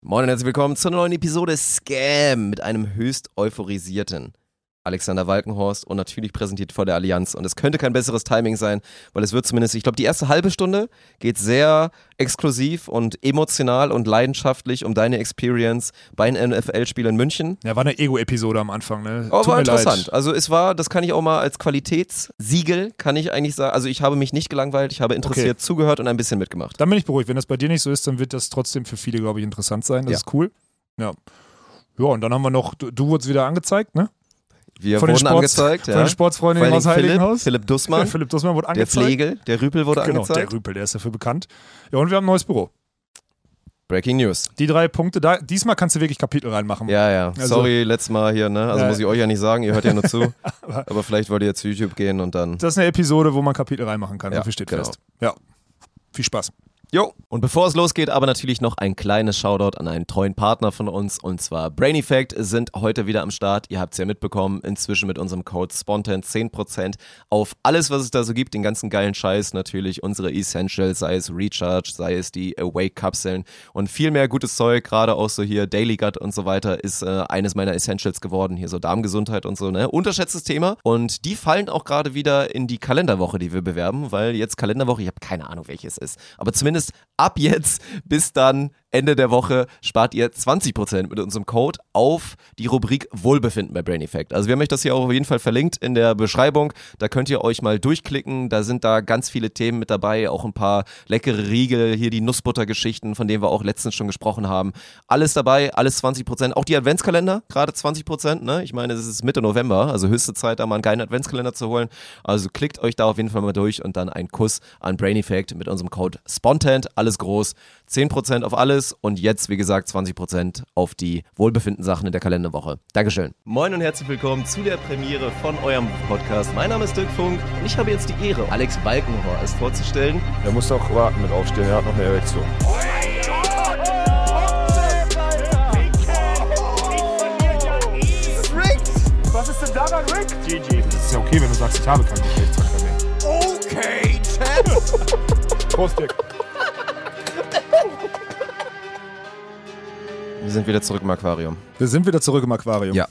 Moin und herzlich willkommen zur neuen Episode Scam mit einem höchst euphorisierten Alexander Walkenhorst und natürlich präsentiert vor der Allianz. Und es könnte kein besseres Timing sein, weil es wird zumindest, ich glaube, die erste halbe Stunde geht sehr exklusiv und emotional und leidenschaftlich um deine Experience bei einem NFL-Spiel in München. Ja, war eine Ego-Episode am Anfang, ne? Aber Tut war interessant. Leid. Also es war, das kann ich auch mal als Qualitätssiegel, kann ich eigentlich sagen. Also ich habe mich nicht gelangweilt, ich habe interessiert zugehört und ein bisschen mitgemacht. Dann bin ich beruhigt. Wenn das bei dir nicht so ist, dann wird das trotzdem für viele, glaube ich, interessant sein. Das Ja. ist cool. Ja. Ja, und dann haben wir noch, du, du wurdest wieder angezeigt, ne? Wir Von den wurden Sports- angezeigt, Von ja. den allen aus Philipp, Heiligenhaus. Philipp Dussmann, Philipp Dussmann wurde der angezeigt. Flegel, der Rüpel wurde Genau, angezeigt. der Rüpel, der ist dafür bekannt. Ja, und wir haben ein neues Büro. Breaking News. Die drei Punkte, da, diesmal kannst du wirklich Kapitel reinmachen. Ja, ja. Also- Sorry, letztes Mal hier, ne? Also Ja. muss ich euch ja nicht sagen, ihr hört ja nur zu. Aber vielleicht wollt ihr jetzt zu YouTube gehen und dann. Das ist eine Episode, wo man Kapitel reinmachen kann. Ja, viel steht genau. fest. Ja. Viel Spaß. Jo. Und bevor es losgeht, aber natürlich noch ein kleines Shoutout an einen treuen Partner von uns und zwar Brain Effect sind heute wieder am Start. Ihr habt es ja mitbekommen, inzwischen mit unserem Code Spontan 10% auf alles, was es da so gibt, den ganzen geilen Scheiß natürlich, unsere Essentials, sei es Recharge, sei es die Awake-Kapseln und viel mehr gutes Zeug, gerade auch so hier Daily Gut und so weiter, ist äh, eines meiner Essentials geworden, hier so Darmgesundheit und so, ne? Unterschätztes Thema und die fallen auch gerade wieder in die Kalenderwoche, die wir bewerben, weil jetzt Kalenderwoche, ich habe keine Ahnung, welches ist, aber zumindest ab jetzt bis dann Ende der Woche spart ihr 20% mit unserem Code auf die Rubrik Wohlbefinden bei Brain Effect. Also wir haben euch das hier auch auf jeden Fall verlinkt in der Beschreibung. Da könnt ihr euch mal durchklicken. Da sind da ganz viele Themen mit dabei, auch ein paar leckere Riegel, hier die Nussbuttergeschichten, von denen wir auch letztens schon gesprochen haben. Alles dabei, alles 20%. Auch die Adventskalender, gerade 20%. Ne? Ich meine, es ist Mitte November, also höchste Zeit, da mal einen geilen Adventskalender zu holen. Also klickt euch da auf jeden Fall mal durch und dann ein Kuss an Brain Effect mit unserem Code Spontant, alles groß. 10% auf alles und jetzt, wie gesagt, 20% auf die Wohlbefinden-Sachen in der Kalenderwoche. Dankeschön. Moin und herzlich willkommen zu der Premiere von eurem Podcast. Mein Name ist Dirk Funk und ich habe jetzt die Ehre, Alex Balkenhorst vorzustellen. Er muss doch warten mit aufstehen, er hat noch eine Erektion. Was ist denn daran, Rick? GG. Das ist ja okay, wenn du sagst, ich habe keinen Geschlechtsverkehr mehr. Okay, Champ. Prost, Dirk. Wir sind wieder zurück im Aquarium. Wir sind wieder zurück im Aquarium. Ja.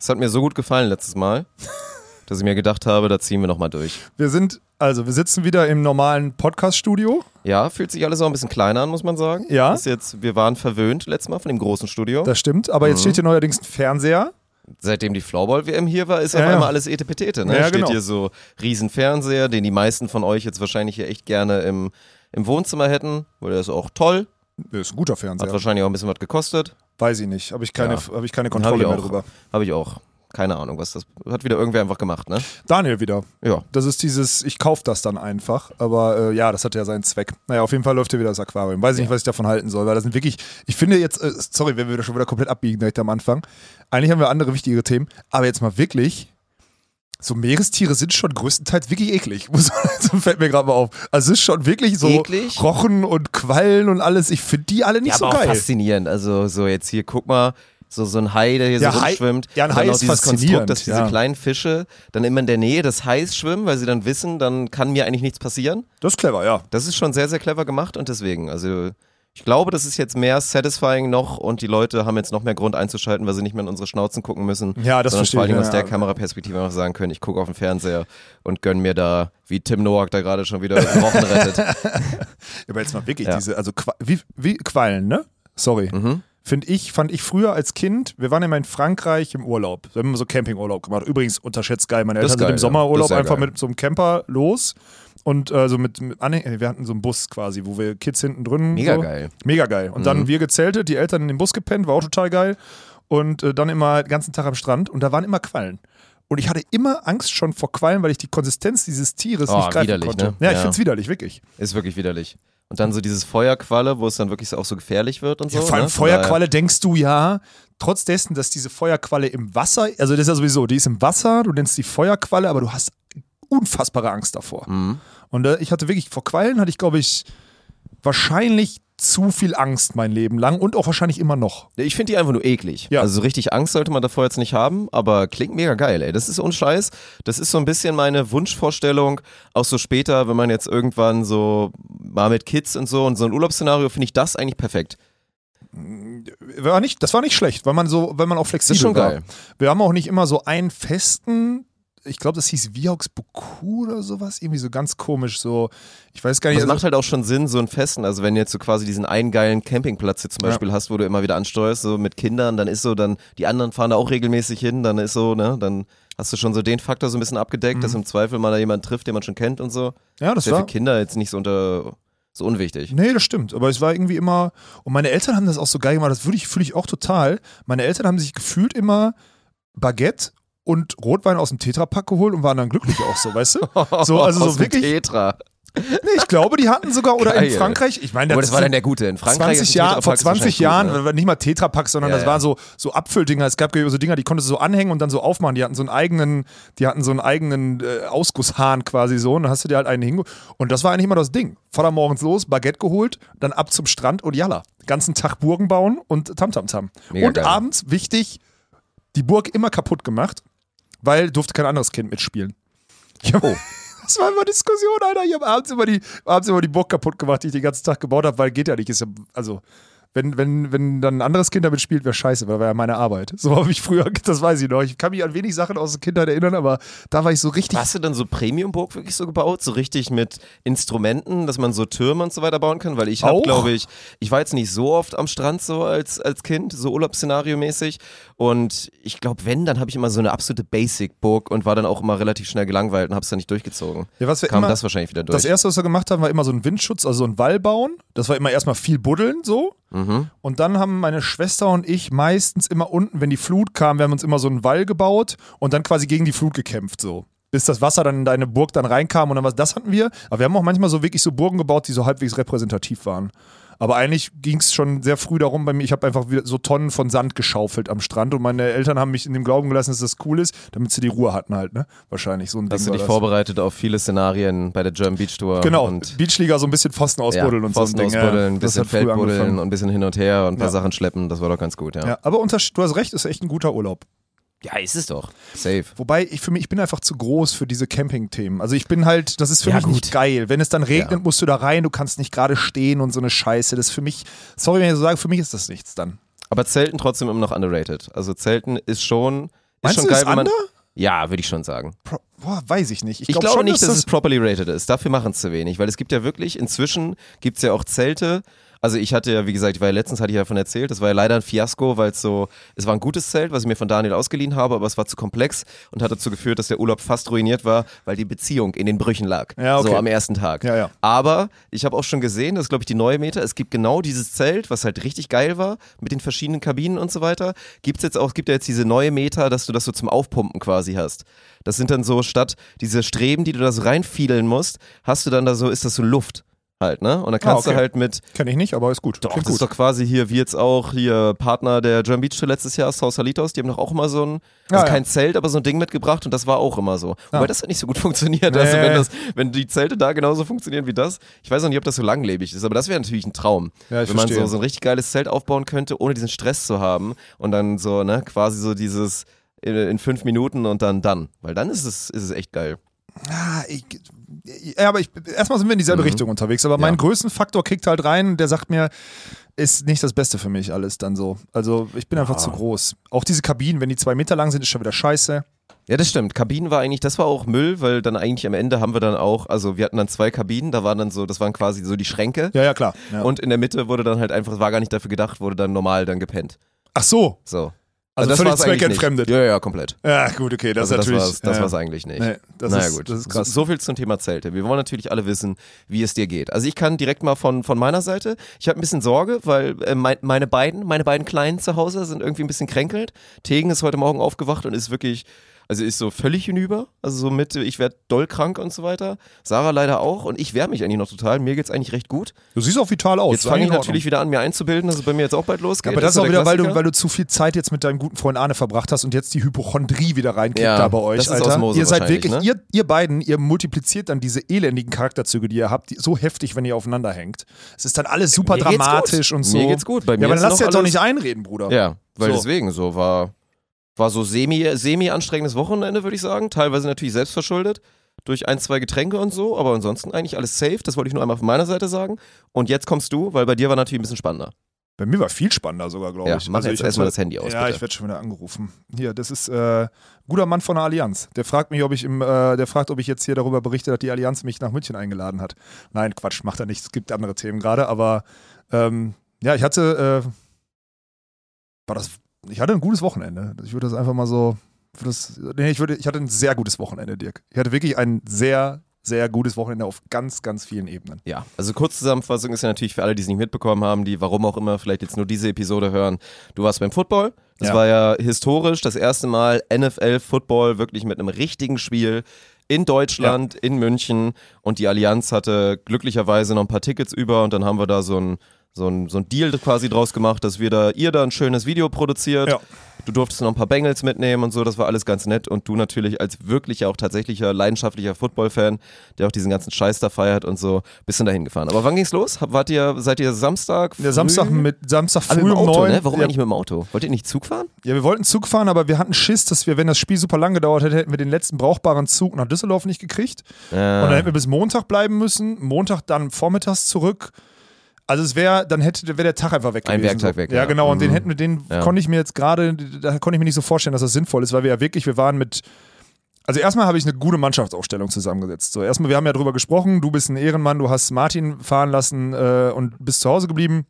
Es hat mir so gut gefallen letztes Mal, dass ich mir gedacht habe, da ziehen wir nochmal durch. Wir sind, also wir sitzen wieder im normalen Podcast-Studio. Ja, fühlt sich alles auch ein bisschen kleiner an, muss man sagen. Ja. Ist jetzt, wir waren verwöhnt letztes Mal von dem großen Studio. Das stimmt, aber Mhm. jetzt steht hier neuerdings ein Fernseher. Seitdem die Floorball-WM hier war, ist Ja, auf ja. einmal alles Etepetete. Ne? Ja, Steht genau. hier so riesen Fernseher, den die meisten von euch jetzt wahrscheinlich hier echt gerne im, im Wohnzimmer hätten. Weil der ist auch toll. Das ist ein guter Hat Fernseher. wahrscheinlich auch ein bisschen was gekostet. Weiß ich nicht. Habe ich keine, Ja. hab ich keine Kontrolle ich mehr auch. drüber. Habe ich auch. Keine Ahnung, was das. Hat wieder irgendwer einfach gemacht, ne? Daniel wieder. Ja. Das ist dieses, ich kaufe das dann einfach. Aber äh, ja, das hat ja seinen Zweck. Naja, auf jeden Fall läuft hier wieder das Aquarium. Weiß ich nicht, was ich davon halten soll, weil das sind wirklich, ich finde jetzt, äh, sorry, wenn wir da schon wieder komplett abbiegen direkt am Anfang. Eigentlich haben wir andere wichtigere Themen, aber jetzt mal wirklich. So Meerestiere sind schon größtenteils wirklich eklig. So fällt mir gerade mal auf. Also es ist schon wirklich so Eklig? Rochen und Quallen und alles. Ich finde die alle nicht ja, so aber auch geil. faszinierend. Also, so jetzt hier, guck mal. So, so ein Hai, der hier Ja, so rumschwimmt. ja, ein Hai auch ist faszinierend, Konstrukt, dass diese ja. kleinen Fische dann immer in der Nähe des Hais schwimmen, weil sie dann wissen, dann kann mir eigentlich nichts passieren. Das ist clever, ja. Das ist schon sehr, sehr clever gemacht und deswegen, also ich glaube, das ist jetzt mehr satisfying noch und die Leute haben jetzt noch mehr Grund einzuschalten, weil sie nicht mehr in unsere Schnauzen gucken müssen. Ja, das sondern verstehe vor allem ich, aus ja, der ja. Kameraperspektive einfach sagen können, ich gucke auf den Fernseher und gönn mir da, wie Tim Noack da gerade schon wieder Wochen rettet. Aber jetzt mal wirklich Ja. diese, also wie, wie Quallen, ne? Sorry. Mhm. Finde ich, fand ich früher als Kind, wir waren immer in Frankreich im Urlaub. Wir haben immer so Campingurlaub gemacht. Übrigens unterschätzt geil. Meine Eltern geil, sind im ja. Sommerurlaub einfach geil. mit so einem Camper los. Und äh, so mit, mit Anhäng- wir hatten so einen Bus quasi, wo wir Kids hinten drin. Mega so. geil. Mega geil. Und dann Mhm. wir gezeltet, die Eltern in den Bus gepennt, war auch total geil. Und äh, dann immer den ganzen Tag am Strand und da waren immer Quallen. Und ich hatte immer Angst schon vor Quallen, weil ich die Konsistenz dieses Tieres Oh, nicht greifen konnte. ne? Ja, ich Ja. find's widerlich, wirklich. Ist wirklich widerlich. Und dann so dieses Feuerqualle, wo es dann wirklich auch so gefährlich wird und so. Ja, vor allem ne? Feuerqualle denkst du ja, trotz dessen, dass diese Feuerqualle im Wasser, also das ist ja sowieso, die ist im Wasser, du nennst die Feuerqualle, aber du hast unfassbare Angst davor. Mhm. Und äh, ich hatte wirklich, vor Quallen hatte ich, glaube ich, wahrscheinlich zu viel Angst mein Leben lang und auch wahrscheinlich immer noch. Ich finde die einfach nur eklig. Ja. Also so richtig Angst sollte man davor jetzt nicht haben, aber klingt mega geil, ey. Das ist unscheiß. Das ist so ein bisschen meine Wunschvorstellung, auch so später, wenn man jetzt irgendwann so mal mit Kids und so und so ein Urlaubsszenario, finde ich das eigentlich perfekt. War nicht, das war nicht schlecht, weil man so, weil man auch flexibel schon war. geil. Wir haben auch nicht immer so einen festen, ich glaube, das hieß Viox Boku oder sowas, irgendwie so ganz komisch, so, ich weiß gar nicht. es also- macht halt auch schon Sinn, so einen festen, also wenn du jetzt so quasi diesen einen geilen Campingplatz jetzt zum Ja. Beispiel hast, wo du immer wieder ansteuerst, so mit Kindern, dann ist so, dann, die anderen fahren da auch regelmäßig hin, dann ist so, ne, dann hast du schon so den Faktor so ein bisschen abgedeckt, dass im Zweifel mal da jemand trifft, den man schon kennt und so. Mhm. ja, das ist ja für. Kinder jetzt nicht so unter, so unwichtig. Nee, das stimmt. Aber es war irgendwie immer. Und meine Eltern haben das auch so geil gemacht. Das würde ich, fühle ich auch total. Meine Eltern haben sich gefühlt immer Baguette und Rotwein aus dem Tetrapack geholt und waren dann glücklich auch so, weißt du? So, also so Aus dem wirklich. Tetra. Nee, ich glaube, die hatten sogar, oder in Geil. Frankreich, ich meine, Aber das war sind dann der Gute. In Frankreich 20 ist ein Jahre, Tetrapack vor ist 20 wahrscheinlich Jahren, gut, ne? war nicht mal Tetrapack, sondern Ja, das ja. war so, so Abfülldinger. Es gab so Dinger, die konntest du so anhängen und dann so aufmachen. Die hatten so einen eigenen, die hatten so einen eigenen äh, Ausgusshahn quasi so. Und dann hast du dir halt einen hinge. Und das war eigentlich immer das Ding. Vater morgens los, Baguette geholt, dann ab zum Strand und jalla. Ganzen Tag Burgen bauen und Tamtamtam. Mega und geil. abends, wichtig, die Burg immer kaputt gemacht, weil durfte kein anderes Kind mitspielen. Ja, Oh. Das war immer Diskussion, Alter. Ich habe abends immer die, abends immer die Burg kaputt gemacht, die ich den ganzen Tag gebaut habe, weil geht ja nicht. Ist ja, also, wenn, wenn, wenn dann ein anderes Kind damit spielt, wäre scheiße, weil das war ja meine Arbeit. So habe ich früher, das weiß ich noch. Ich kann mich an wenig Sachen aus der Kindheit erinnern, aber da war ich so richtig. Hast du dann so Premium-Burg wirklich so gebaut? So richtig mit Instrumenten, dass man so Türme und so weiter bauen kann? Weil ich habe, glaube ich, ich war jetzt nicht so oft am Strand so als, als Kind, so Urlaubsszenario-mäßig. Und ich glaube, wenn, dann habe ich immer so eine absolute Basic-Burg und war dann auch immer relativ schnell gelangweilt und habe es dann nicht durchgezogen. Ja, was wir Kam immer- das wahrscheinlich wieder durch. Das erste, was wir gemacht haben, war immer so ein Windschutz, also so ein Wall bauen. Das war immer erstmal viel buddeln so. Mhm. Und dann haben meine Schwester und ich meistens immer unten, wenn die Flut kam, wir haben uns immer so einen Wall gebaut und dann quasi gegen die Flut gekämpft so. Bis das Wasser dann in deine Burg dann reinkam und dann was, das hatten wir. Aber wir haben auch manchmal so wirklich so Burgen gebaut, die so halbwegs repräsentativ waren. Aber eigentlich ging es schon sehr früh darum bei mir, ich habe einfach wieder so Tonnen von Sand geschaufelt am Strand und meine Eltern haben mich in dem Glauben gelassen, dass das cool ist, damit sie die Ruhe hatten halt, ne? Wahrscheinlich so ein Hast Ding du dich vorbereitet auf viele Szenarien bei der German Beach Tour? Genau, Und Beachliga so ein bisschen Pfosten ausbuddeln ja, und Pfosten so ein Ding. ausbuddeln, ja, ein das bisschen Feldbuddeln und ein bisschen hin und her und ein paar Ja. Sachen schleppen. Das war doch ganz gut, ja. Ja, aber unter, du hast recht, ist echt ein guter Urlaub. Ja, ist es doch. Safe. Wobei ich für mich, ich bin einfach zu groß für diese Camping-Themen. Also ich bin halt, das ist für Ja, mich nicht gut. geil. Wenn es dann regnet, Ja. musst du da rein, du kannst nicht gerade stehen und so eine Scheiße. Das ist für mich, sorry, wenn ich so sage, für mich ist das nichts dann. Aber Zelten trotzdem immer noch underrated. Also Zelten ist schon, ist Meinst schon du, geil, ist wenn man. under? Ja, würde ich schon sagen. Pro, boah, weiß ich nicht. Ich, Ich, glaub glaube schon, nicht, dass, das es properly rated ist. Dafür machen es zu wenig, weil es gibt ja wirklich, inzwischen gibt es ja auch Zelte. Also ich hatte ja, wie gesagt, ich war ja letztens, hatte ich ja davon erzählt, das war ja leider ein Fiasko, weil es so, es war ein gutes Zelt, was ich mir von Daniel ausgeliehen habe, aber es war zu komplex und hat dazu geführt, dass der Urlaub fast ruiniert war, weil die Beziehung in den Brüchen lag. Ja, okay. So am ersten Tag. Ja, ja. Aber ich habe auch schon gesehen, das ist glaube ich die neue Meter, es gibt genau dieses Zelt, was halt richtig geil war, mit den verschiedenen Kabinen und so weiter. Gibt's jetzt auch, gibt ja jetzt diese neue Meter, dass du das so zum Aufpumpen quasi hast. Das sind dann so, statt diese Streben, die du da so reinfiedeln musst, hast du dann da so, ist das so Luft halt, ne? Und dann kannst Ah, okay. du halt mit, Kenne ich nicht, aber ist gut. doch, Klingt das gut. ist doch quasi hier, wie jetzt auch hier Partner der German Beach Tour letztes Jahr, Sausalitos, die haben doch auch immer so ein, also Ah, ja. kein Zelt, aber so ein Ding mitgebracht und das war auch immer so. Wobei Ah. das hat nicht so gut funktioniert. Nee. Also wenn das, wenn die Zelte da genauso funktionieren wie das, ich weiß auch nicht, ob das so langlebig ist, aber das wäre natürlich ein Traum. Ja, wenn man so, so ein richtig geiles Zelt aufbauen könnte, ohne diesen Stress zu haben und dann so, ne, quasi so dieses in, in fünf Minuten und dann dann. Weil dann ist es, ist es echt geil. Ah, ich, ja, aber ich, erstmal sind wir in dieselbe Mhm. Richtung unterwegs. Aber mein Größenfaktor kickt halt rein, der sagt mir, ist nicht das Beste für mich alles dann so. Also ich bin einfach zu groß. Auch diese Kabinen, wenn die zwei Meter lang sind, ist schon wieder scheiße. Ja, das stimmt. Kabinen war eigentlich, das war auch Müll, weil dann eigentlich am Ende haben wir dann auch, also wir hatten dann zwei Kabinen, da waren dann so, das waren quasi so die Schränke. Ja, ja, klar. Ja. Und in der Mitte wurde dann halt einfach, war gar nicht dafür gedacht, wurde dann normal dann gepennt. Ach so. So. Also das völlig zweckentfremdet. Ja, ja, komplett. Ja, gut, okay, das also ist das natürlich. war's, das ja. war's eigentlich nicht. Nee, das naja ist, gut, Das ist krass. So, so viel zum Thema Zelte. Wir wollen natürlich alle wissen, wie es dir geht. Also ich kann direkt mal von, von meiner Seite, ich habe ein bisschen Sorge, weil äh, mein, meine beiden, meine beiden Kleinen zu Hause sind irgendwie ein bisschen kränkelt. Tegen ist heute Morgen aufgewacht und ist wirklich, also ist so völlig hinüber. Also so mit, ich werde doll krank und so weiter. Sarah leider auch und ich wehre mich eigentlich noch total. Mir geht's eigentlich recht gut. Du siehst auch vital aus. Jetzt ist fange ich natürlich wieder an, mir einzubilden, dass es bei mir jetzt auch bald losgeht. Aber das ist so auch der wieder, weil du, weil du zu viel Zeit jetzt mit deinem guten Freund Arne verbracht hast und jetzt die Hypochondrie wieder reinkickt Ja, da bei euch, das ist Alter. Ihr seid wirklich, ne? ihr, ihr beiden, ihr multipliziert dann diese elendigen Charakterzüge, die ihr habt, die, so heftig, wenn ihr aufeinander hängt. Es ist dann alles super dramatisch gut. und so. Mir geht's gut. Bei mir ja, aber ist dann lass dir jetzt doch nicht einreden, Bruder. Ja, weil So. deswegen so war, war so semi, semi anstrengendes Wochenende, würde ich sagen. Teilweise natürlich selbst verschuldet durch ein, zwei Getränke und so, aber ansonsten eigentlich alles safe. Das wollte ich nur einmal von meiner Seite sagen. Und jetzt kommst du, weil bei dir war natürlich ein bisschen spannender. Bei mir war viel spannender sogar, glaube Ja, ich. mach Also jetzt erstmal das Handy aus, Ja, bitte. ich werde schon wieder angerufen. Hier, das ist äh, guter Mann von der Allianz. Der fragt mich, ob ich im, äh, der fragt, ob ich jetzt hier darüber berichte, dass die Allianz mich nach München eingeladen hat. Nein, Quatsch, macht er nicht. Es gibt andere Themen gerade, aber ähm, ja, ich hatte, äh, war das, ich hatte ein gutes Wochenende. Ich würde das einfach mal so, das, nee, ich würde, ich hatte ein sehr gutes Wochenende, Dirk. Ich hatte wirklich ein sehr, sehr gutes Wochenende auf ganz, ganz vielen Ebenen. Ja, also Kurzzusammenfassung ist ja natürlich für alle, die es nicht mitbekommen haben, die warum auch immer vielleicht jetzt nur diese Episode hören. Du warst beim Football. Das Ja. war ja historisch das erste Mal NFL-Football wirklich mit einem richtigen Spiel in Deutschland, in München. Und die Allianz hatte glücklicherweise noch ein paar Tickets über und dann haben wir da so ein, so ein, so ein Deal quasi draus gemacht, dass wir da, ihr da ein schönes Video produziert. Ja. Du durftest noch ein paar Bengals mitnehmen und so, das war alles ganz nett. Und du natürlich als wirklicher, auch tatsächlicher, leidenschaftlicher Football-Fan, der auch diesen ganzen Scheiß da feiert und so, bist du da hingefahren. Aber wann ging's los? Wart ihr, seid ihr Samstag? Der Samstag früh? mit Samstag früh mit dem um Auto, neun. ne? Warum ja, eigentlich mit dem Auto? Wollt ihr nicht Zug fahren? Ja, wir wollten Zug fahren, aber wir hatten Schiss, dass wir, wenn das Spiel super lang gedauert hätte, hätten wir den letzten brauchbaren Zug nach Düsseldorf nicht gekriegt. Und dann hätten wir bis Montag bleiben müssen. Montag dann vormittags zurück. Also es wäre, dann hätte wäre der Tag einfach weg Ein gewesen. Werktag so. weg, Ja, ja. genau. Und den Mhm. hätten wir, den Ja. konnte ich mir jetzt gerade, da konnte ich mir nicht so vorstellen, dass das sinnvoll ist, weil wir ja wirklich, wir waren mit. Also erstmal habe ich eine gute Mannschaftsaufstellung zusammengesetzt. So, erstmal, wir haben ja drüber gesprochen, du bist ein Ehrenmann, du hast Martin fahren lassen äh, und bist zu Hause geblieben.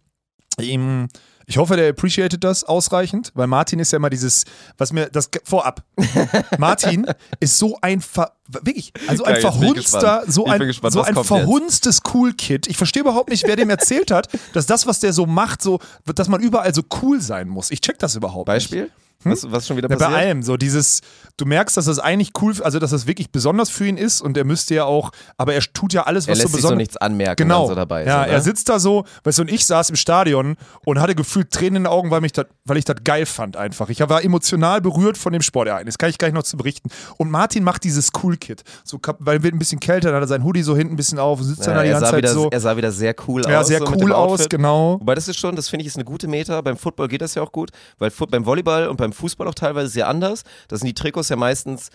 Ihm, ich hoffe, der appreciated das ausreichend, weil Martin ist ja immer dieses, was mir, das vorab. Martin ist so ein, ver, wirklich, also ein Geil, verhunzter, so ein, gespannt, so ein jetzt? verhunztes Cool-Kid. Ich verstehe überhaupt nicht, wer dem erzählt hat, dass das, was der so macht, so, dass man überall so cool sein muss. Ich check das überhaupt nicht. Beispiel? Was, was schon wieder Ja, bei passiert? allem so dieses, du merkst, dass das eigentlich cool, also dass das wirklich besonders für ihn ist und er müsste ja auch, aber er tut ja alles, er was lässt so sich so besonders nichts anmerken, Genau. wenn so dabei ist. ja, oder? er sitzt da so, weißt du, und ich saß im Stadion und hatte gefühlt Tränen in den Augen, weil, mich dat, weil ich das geil fand einfach. Ich war emotional berührt von dem Sportereignis, kann ich gleich noch zu berichten. Und Martin macht dieses Cool-Kit, so, weil wird ein bisschen kälter, dann hat er sein Hoodie so hinten ein bisschen auf, sitzt dann ja, da die er, ganze Zeit wieder, so. er sah wieder sehr cool Ja, aus. sehr so cool aus, genau. Wobei das ist schon, das finde ich ist eine gute Meta. Beim Football geht das ja auch gut, weil beim Volleyball und beim Fußball auch teilweise sehr anders. Da sind die Trikots ja meistens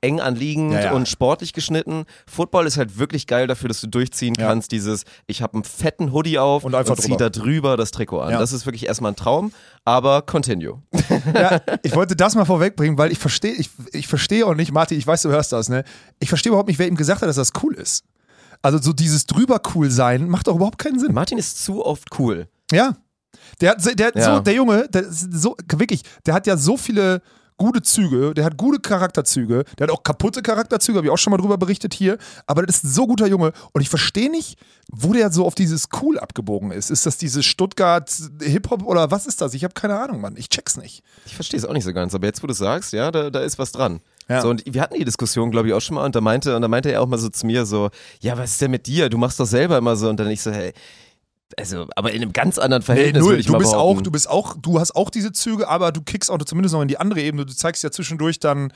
eng anliegend Ja, ja. und sportlich geschnitten. Football ist halt wirklich geil dafür, dass du durchziehen Ja. kannst. Dieses, ich habe einen fetten Hoodie auf Und einfach zieh drüber. da drüber das Trikot an. Das ist wirklich erstmal ein Traum, aber continue. Ich wollte das mal vorwegbringen, weil ich verstehe, ich, ich verstehe auch nicht, Martin, ich weiß, du hörst das, ne? Ich verstehe überhaupt nicht, wer ihm gesagt hat, dass das cool ist. Also so dieses drüber cool sein macht doch überhaupt keinen Sinn. Martin ist zu oft cool. Ja. Der hat, der, hat Ja. so, der Junge, der so, wirklich, der hat ja so viele gute Züge, der hat gute Charakterzüge, der hat auch kaputte Charakterzüge, habe ich auch schon mal drüber berichtet hier, aber das ist ein so guter Junge und ich verstehe nicht, wo der so auf dieses Cool abgebogen ist. Ist das dieses Stuttgart Hip-Hop oder was ist das? Ich habe keine Ahnung, Mann. Ich check's nicht. Ich verstehe es auch nicht so ganz, aber jetzt, wo du sagst, ja, da, da ist was dran. Ja. So, und wir hatten die Diskussion, glaube ich, auch schon mal, und da meinte, und da meinte er auch mal so zu mir so, ja, was ist denn mit dir? Du machst doch selber immer so, und dann ich so, hey, also, aber in einem ganz anderen Verhältnis würde ich du bist behaupten. auch, du bist auch, du hast auch diese Züge, aber du kickst auch zumindest noch in die andere Ebene. Du zeigst ja zwischendurch dann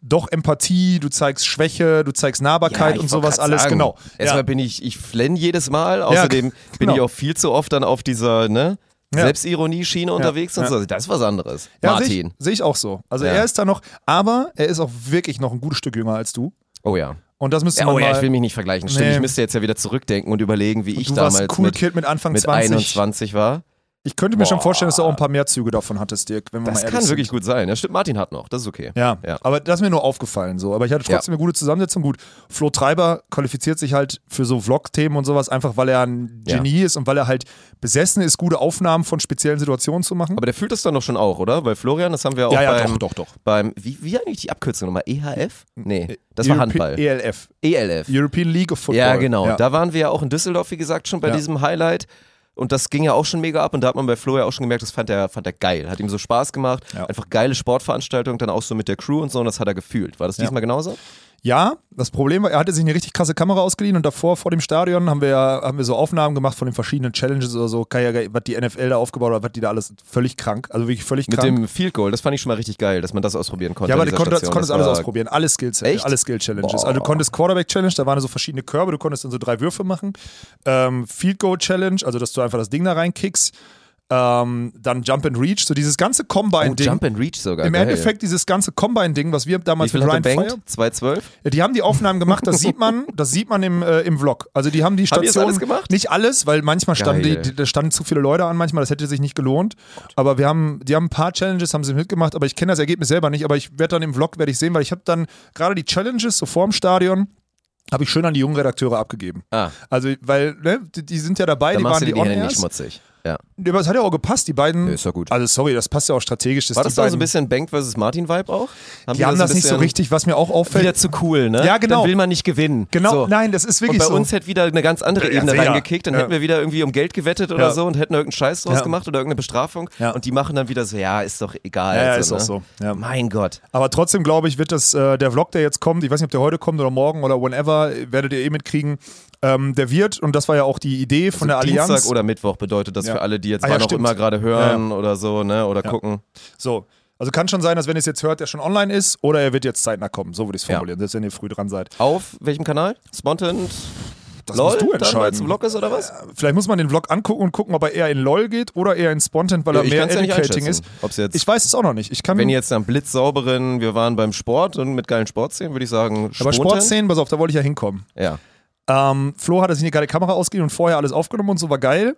doch Empathie, du zeigst Schwäche, du zeigst Nahbarkeit ich und sowas alles, sagen, genau. Erstmal Ja. bin ich, ich flenne jedes Mal, außerdem bin genau. ich auch viel zu oft dann auf dieser, ne, Ja. Selbstironie-Schiene unterwegs und ja. so. Das ist was anderes. Ja, sehe Martin. ich, seh ich auch so. Also Ja. er ist da noch, aber er ist auch wirklich noch ein gutes Stück jünger als du. Oh ja. Und das müsste ja man oh ja, ich will mich nicht vergleichen. Stimmt, Nee. ich müsste jetzt ja wieder zurückdenken und überlegen, wie ich du warst damals ein cool mit, Kid mit Anfang mit 20. 21 war. Ich könnte mir schon Boah. vorstellen, dass du auch ein paar mehr Züge davon hattest, Dirk, wenn wir Das mal kann sind. wirklich gut sein. Ja, stimmt, Martin hat noch. Das ist okay. Ja, Ja. aber das ist mir nur aufgefallen so. Aber ich hatte trotzdem eine gute Zusammensetzung. Gut, Flo Treiber qualifiziert sich halt für so Vlog-Themen und sowas, einfach weil er ein Ja. Genie ist und weil er halt besessen ist, gute Aufnahmen von speziellen Situationen zu machen. Aber der fühlt das dann doch schon auch, oder? Weil Florian, das haben wir auch ja, ja, beim, doch, doch, doch. beim wie, wie eigentlich die Abkürzung nochmal? EHF? Nee, das war Europe- Handball. ELF. ELF. European League of Football. Ja, genau. Ja. Da waren wir ja auch in Düsseldorf, wie gesagt, schon bei Ja. diesem Highlight. Und das ging ja auch schon mega ab und da hat man bei Flo ja auch schon gemerkt, das fand er, fand er geil. Hat ihm so Spaß gemacht. Ja. Einfach geile Sportveranstaltung, dann auch so mit der Crew und so und das hat er gefühlt. War das Ja. diesmal genauso? Ja, das Problem war, er hatte sich eine richtig krasse Kamera ausgeliehen und davor vor dem Stadion haben wir ja, haben wir so Aufnahmen gemacht von den verschiedenen Challenges oder so, was die NFL da aufgebaut hat, was die da alles völlig krank, also wirklich völlig Mit krank. dem Field Goal, das fand ich schon mal richtig geil, dass man das ausprobieren konnte. ja, aber du konntest, konntest alles ausprobieren, alle Skills, Echt? alle Skill Challenges. Boah. Also du konntest Quarterback Challenge, da waren so verschiedene Körbe, du konntest dann so drei Würfe machen. Ähm, Field Goal Challenge, also dass du einfach das Ding da reinkickst. Ähm, dann Jump and Reach, so dieses ganze Oh, Combine-Ding. Jump and Reach sogar. Im geil. Endeffekt dieses ganze Combine-Ding, was wir damals mit Ryan Fire. Bank? 212? Ja, die haben die Aufnahmen gemacht, das sieht man, das sieht man im, äh, im Vlog. Also die haben die Haben die Station alles gemacht? nicht alles, weil manchmal standen die, die, da standen zu viele Leute an, manchmal das hätte sich nicht gelohnt. Aber wir haben, die haben ein paar Challenges, haben sie mitgemacht, aber ich kenne das Ergebnis selber nicht. Aber ich werde dann im Vlog werde ich sehen, weil ich habe dann gerade die Challenges so vorm Stadion habe ich schön an die jungen Redakteure abgegeben. Ah, Also, weil, ne, die, die sind ja dabei, dann die waren die dir die Hände nicht schmutzig. Ja. Aber es hat ja auch gepasst, die beiden. Ja, ist doch gut. Also, sorry, das passt ja auch strategisch. dass War die das da so ein bisschen Bank vs. Martin-Vibe auch? Die haben das nicht so richtig, was mir auch auffällt. Wieder zu cool, ne? Ja, genau. Dann will man nicht gewinnen. Genau, So. nein, das ist Und wirklich bei so. uns hätte wieder eine ganz andere Ja, Ebene sehr. reingekickt, dann Ja. hätten wir wieder irgendwie um Geld gewettet oder Ja. so und hätten irgendeinen Scheiß draus Ja. gemacht oder irgendeine Bestrafung. Ja. Und die machen dann wieder so, ja, ist doch egal. Ja, ja, so, ist ne? auch so. Ja. Mein Gott. Aber trotzdem glaube ich, wird das äh, der Vlog, der jetzt kommt, ich weiß nicht, ob der heute kommt oder morgen oder whenever, werdet ihr eh mitkriegen. Ähm, der wird, und das war ja auch die Idee von der Also Allianz. Dienstag oder Mittwoch bedeutet das Ja. für alle, die jetzt Ah, ja, mal noch immer gerade hören oder so, ne? Oder Ja. gucken. So. Also kann schon sein, dass wenn ihr es jetzt hört, der schon online ist oder er wird jetzt zeitnah kommen. So würde ich es Ja. formulieren, selbst wenn ihr früh dran seid. Auf welchem Kanal? Spontan? Das LOL? musst du Dann, entscheiden. ein Vlog ist oder was? Vielleicht muss man den Vlog angucken und gucken, ob er eher in LOL geht oder eher in Spontan, weil er ich mehr kann's ja Educating ist. Ich weiß es auch noch nicht. Ich kann Wenn ihr jetzt am blitzsauberen, wir waren beim Sport und mit geilen Sportszenen, würde ich sagen, aber Spontan. Sportszenen, pass auf, da wollte ich ja hinkommen. Ja. Ähm, Flo hatte sich eine geile Kamera ausgeliehen und vorher alles aufgenommen und so war geil.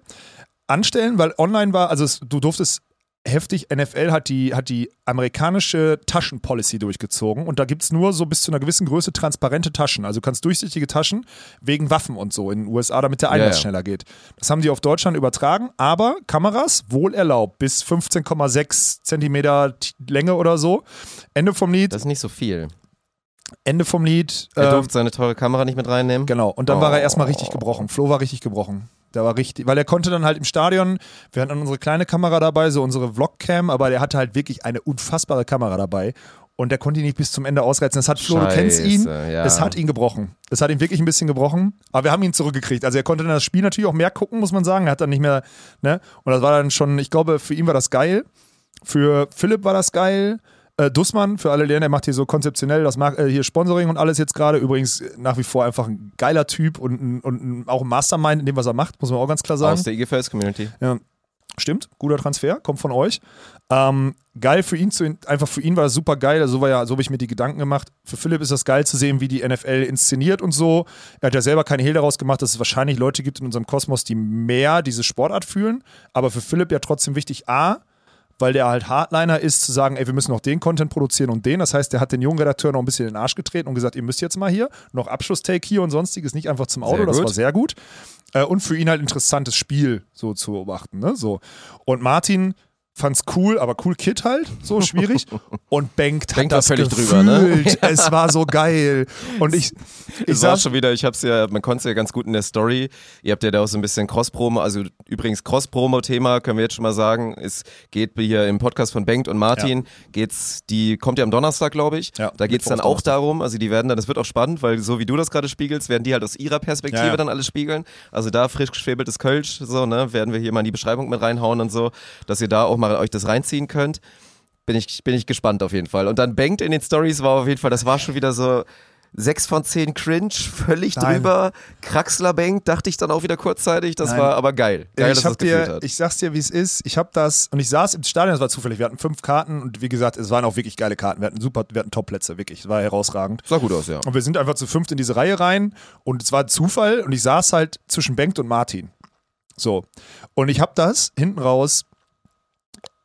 Anstellen, weil online war, also es, du durftest heftig, NFL hat die, hat die amerikanische Taschenpolicy durchgezogen und da gibt es nur so bis zu einer gewissen Größe transparente Taschen. Also du kannst durchsichtige Taschen wegen Waffen und so in den USA, damit der Einlass ja. schneller geht. Das haben die auf Deutschland übertragen, aber Kameras wohl erlaubt, bis 15,6 Zentimeter Länge oder so. Ende vom Lied, Das ist nicht so viel. Ende vom Lied. Er ähm, durfte seine teure Kamera nicht mit reinnehmen. Genau, und dann war er erstmal Oh. richtig gebrochen. Flo war richtig gebrochen. Der war richtig, weil er konnte dann halt im Stadion, wir hatten unsere kleine Kamera dabei, so unsere Vlogcam, aber der hatte halt wirklich eine unfassbare Kamera dabei. Und der konnte ihn nicht bis zum Ende ausreizen. Das hat Flo, du kennst ihn. Scheiße, ja. Es hat ihn gebrochen. Es hat ihn wirklich ein bisschen gebrochen. Aber wir haben ihn zurückgekriegt. Also er konnte dann das Spiel natürlich auch mehr gucken, muss man sagen. Er hat dann nicht mehr, ne? Und das war dann schon, ich glaube, für ihn war das geil. Für Philipp war das geil. Äh, Dussmann, für alle lernen, der macht hier so konzeptionell das Mar äh, hier Sponsoring und alles jetzt gerade. Übrigens äh, nach wie vor einfach ein geiler Typ und, ein- und ein- auch ein Mastermind in dem, was er macht, muss man auch ganz klar sagen. Aus der IGFS Community. Ja, stimmt, guter Transfer, kommt von euch. Ähm, geil für ihn, zu, einfach für ihn war das super geil. Also so, war ja, so habe ich mir die Gedanken gemacht. Für Philipp ist das geil zu sehen, wie die NFL inszeniert und so. Er hat ja selber keine Hehl daraus gemacht, dass es wahrscheinlich Leute gibt in unserem Kosmos, die mehr diese Sportart fühlen. Aber für Philipp ja trotzdem wichtig, A, weil der halt Hardliner ist, zu sagen, ey, wir müssen noch den Content produzieren und den. Das heißt, der hat den jungen Redakteur noch ein bisschen in den Arsch getreten und gesagt, ihr müsst jetzt mal hier noch Abschlusstake hier und sonstiges, nicht einfach zum Auto. Sehr das gut. war sehr gut. Äh, und für ihn halt interessantes Spiel so zu beobachten. Ne? So. Und Martin fand's cool, aber cool Kid halt, so schwierig. Und Bengt hat das völlig gefühlt. drüber, ne? Es war so geil. Und ich, ich saß schon wieder, ich hab's ja, man konnte es ja ganz gut in der Story. Ihr habt ja da auch so ein bisschen Cross-Promo, also übrigens Cross-Promo-Thema, können wir jetzt schon mal sagen. Es geht hier im Podcast von Bengt und Martin, geht's, die kommt ja am Donnerstag, glaube ich. Ja, da geht's dann auch darum, also die werden dann, das wird auch spannend, weil so wie du das gerade spiegelst, werden die halt aus ihrer Perspektive Ja, ja. dann alles spiegeln. Also da frisch geschwebeltes Kölsch, so, ne, werden wir hier mal in die Beschreibung mit reinhauen und so, dass ihr da auch mal euch das reinziehen könnt. Bin ich, bin ich gespannt auf jeden Fall. Und dann Bengt in den Stories war auf jeden Fall, das war schon wieder so sechs von zehn cringe, völlig Nein. drüber. Kraxler Bengt, dachte ich dann auch wieder kurzzeitig. Das Nein. war aber geil. Geil, dass ich, das hab gefühlt dir, hat. ich sag's dir, wie es ist. Ich hab das, und ich saß im Stadion, das war zufällig. Wir hatten fünf Karten und wie gesagt, es waren auch wirklich geile Karten. Wir hatten super, wir hatten Top-Plätze, wirklich. Es war herausragend. sah gut aus, ja. Und wir sind einfach zu fünft in diese Reihe rein und es war ein Zufall und ich saß halt zwischen Bengt und Martin. So. Und ich habe das hinten raus.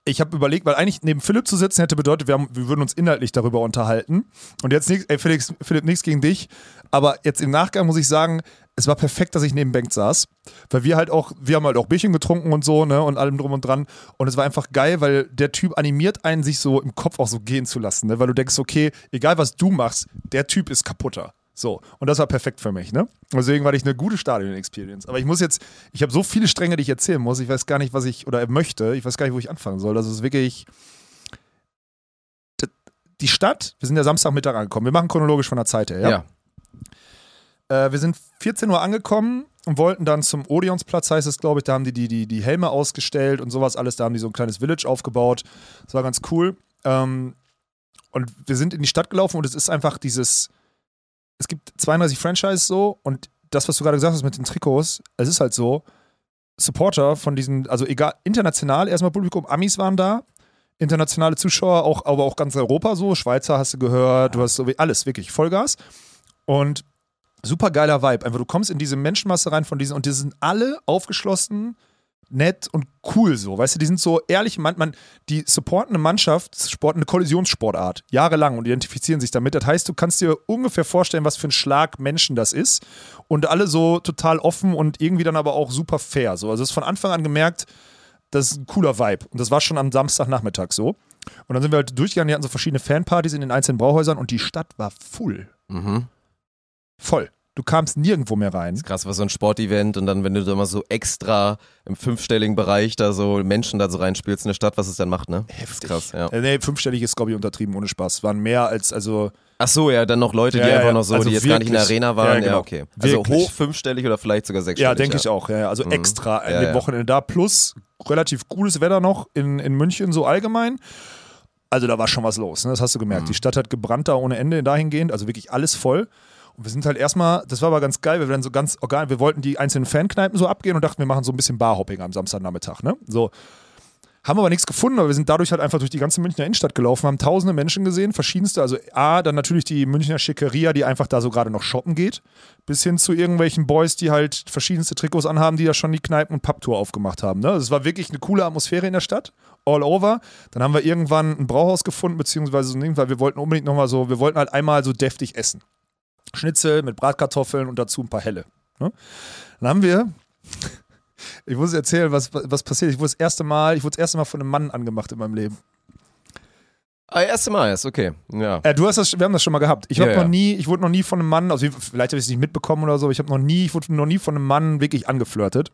Ich habe überlegt, weil eigentlich neben Philipp zu sitzen hätte bedeutet, wir, haben, wir würden uns inhaltlich darüber unterhalten. Und jetzt ey Felix, Philipp, nichts gegen dich. Aber jetzt im Nachgang muss ich sagen, es war perfekt, dass ich neben Bengt saß. Weil wir halt auch, wir haben halt auch Bierchen getrunken und so, ne, und allem drum und dran. Und es war einfach geil, weil der Typ animiert einen, sich so im Kopf auch so gehen zu lassen, ne? Weil du denkst, okay, egal was du machst, der Typ ist kaputter. So, und das war perfekt für mich, ne? Deswegen war ich eine gute Stadion-Experience. Aber ich muss jetzt, ich habe so viele Stränge, die ich erzählen muss. Ich weiß gar nicht, was ich oder möchte. Ich weiß gar nicht, wo ich anfangen soll. Das ist wirklich. Die Stadt, wir sind ja Samstagmittag angekommen. Wir machen chronologisch von der Zeit her, ja? Ja. Äh, wir sind 14 Uhr angekommen und wollten dann zum Odeonsplatz, heißt es, glaube ich. Da haben die, die die die Helme ausgestellt und sowas alles. Da haben die so ein kleines Village aufgebaut. Das war ganz cool. Ähm, und wir sind in die Stadt gelaufen und es ist einfach dieses. Es gibt 32 Franchises so und das, was du gerade gesagt hast mit den Trikots, es ist halt so. Supporter von diesen, also egal, international erstmal Publikum, Amis waren da, internationale Zuschauer, auch, aber auch ganz Europa so, Schweizer hast du gehört, du hast so wie- alles, wirklich, Vollgas. Und super geiler Vibe. Einfach, du kommst in diese Menschenmasse rein von diesen und die sind alle aufgeschlossen, nett und cool so. Weißt du, die sind so ehrlich, man, man, die supporten eine Mannschaft, Sport, eine Kollisionssportart, jahrelang und identifizieren sich damit. Das heißt, du kannst dir ungefähr vorstellen, was für ein Schlag Menschen das ist. Und alle so total offen und irgendwie dann aber auch super fair. So. Also es ist von Anfang an gemerkt, das ist ein cooler Vibe. Und das war schon am Samstagnachmittag so. Und dann sind wir halt durchgegangen, die hatten so verschiedene Fanpartys in den einzelnen Brauhäusern und die Stadt war full. Mhm. Voll. Du kamst nirgendwo mehr rein. Krass, war so ein Sportevent und dann, wenn du da mal so extra im fünfstelligen Bereich da so Menschen da so reinspielst in der Stadt, was es dann macht, ne? Heftig. Krass, ja. Äh, nee, fünfstellig ist, glaube ich, untertrieben, ohne Spaß. Waren mehr als, also, Ach so, ja, dann noch Leute, die Ja, ja, einfach ja. noch so, Also die jetzt gar nicht in der wirklich. Arena waren. Ja, Ja, genau. okay. Also Wirklich. hoch fünfstellig oder vielleicht sogar sechsstellig. ja, denke ich auch. Ja, ja. Also Mhm. extra an Ja, dem ja. Wochenende da. Plus relativ gutes Wetter noch in, in München, so allgemein. Also da war schon was los, ne? das hast du gemerkt. Mhm. Die Stadt hat gebrannt da ohne Ende dahingehend, also wirklich alles voll. Wir sind halt erstmal, das war aber ganz geil, wir waren so ganz organ, wir wollten die einzelnen Fankneipen so abgehen und dachten, wir machen so ein bisschen Barhopping am Samstagnachmittag, ne? So. Haben aber nichts gefunden, aber wir sind dadurch halt einfach durch die ganze Münchner Innenstadt gelaufen, haben tausende Menschen gesehen, verschiedenste. Also A, dann natürlich die Münchner Schickeria, die einfach da so gerade noch shoppen geht, bis hin zu irgendwelchen Boys, die halt verschiedenste Trikots anhaben, die da schon die Kneipen- und Papptour aufgemacht haben. Ne? Also es war wirklich eine coole Atmosphäre in der Stadt, all over. Dann haben wir irgendwann ein Brauhaus gefunden, beziehungsweise so ein Ding, weil wir wollten unbedingt nochmal so, wir wollten halt einmal so deftig essen. Schnitzel mit Bratkartoffeln und dazu ein paar Helle. Ne? Dann haben wir ich muss erzählen, was, was passiert. Ich wurde das erste Mal, ich wurde das erste Mal von einem Mann angemacht in meinem Leben. Ah, erste Mal ist, okay. Ja. Äh, du hast das, wir haben das schon mal gehabt. Ich Ja, habe ja. noch nie, ich wurde noch nie von einem Mann, also vielleicht habe ich es nicht mitbekommen oder so, aber ich habe noch nie, ich wurde noch nie von einem Mann wirklich angeflirtet.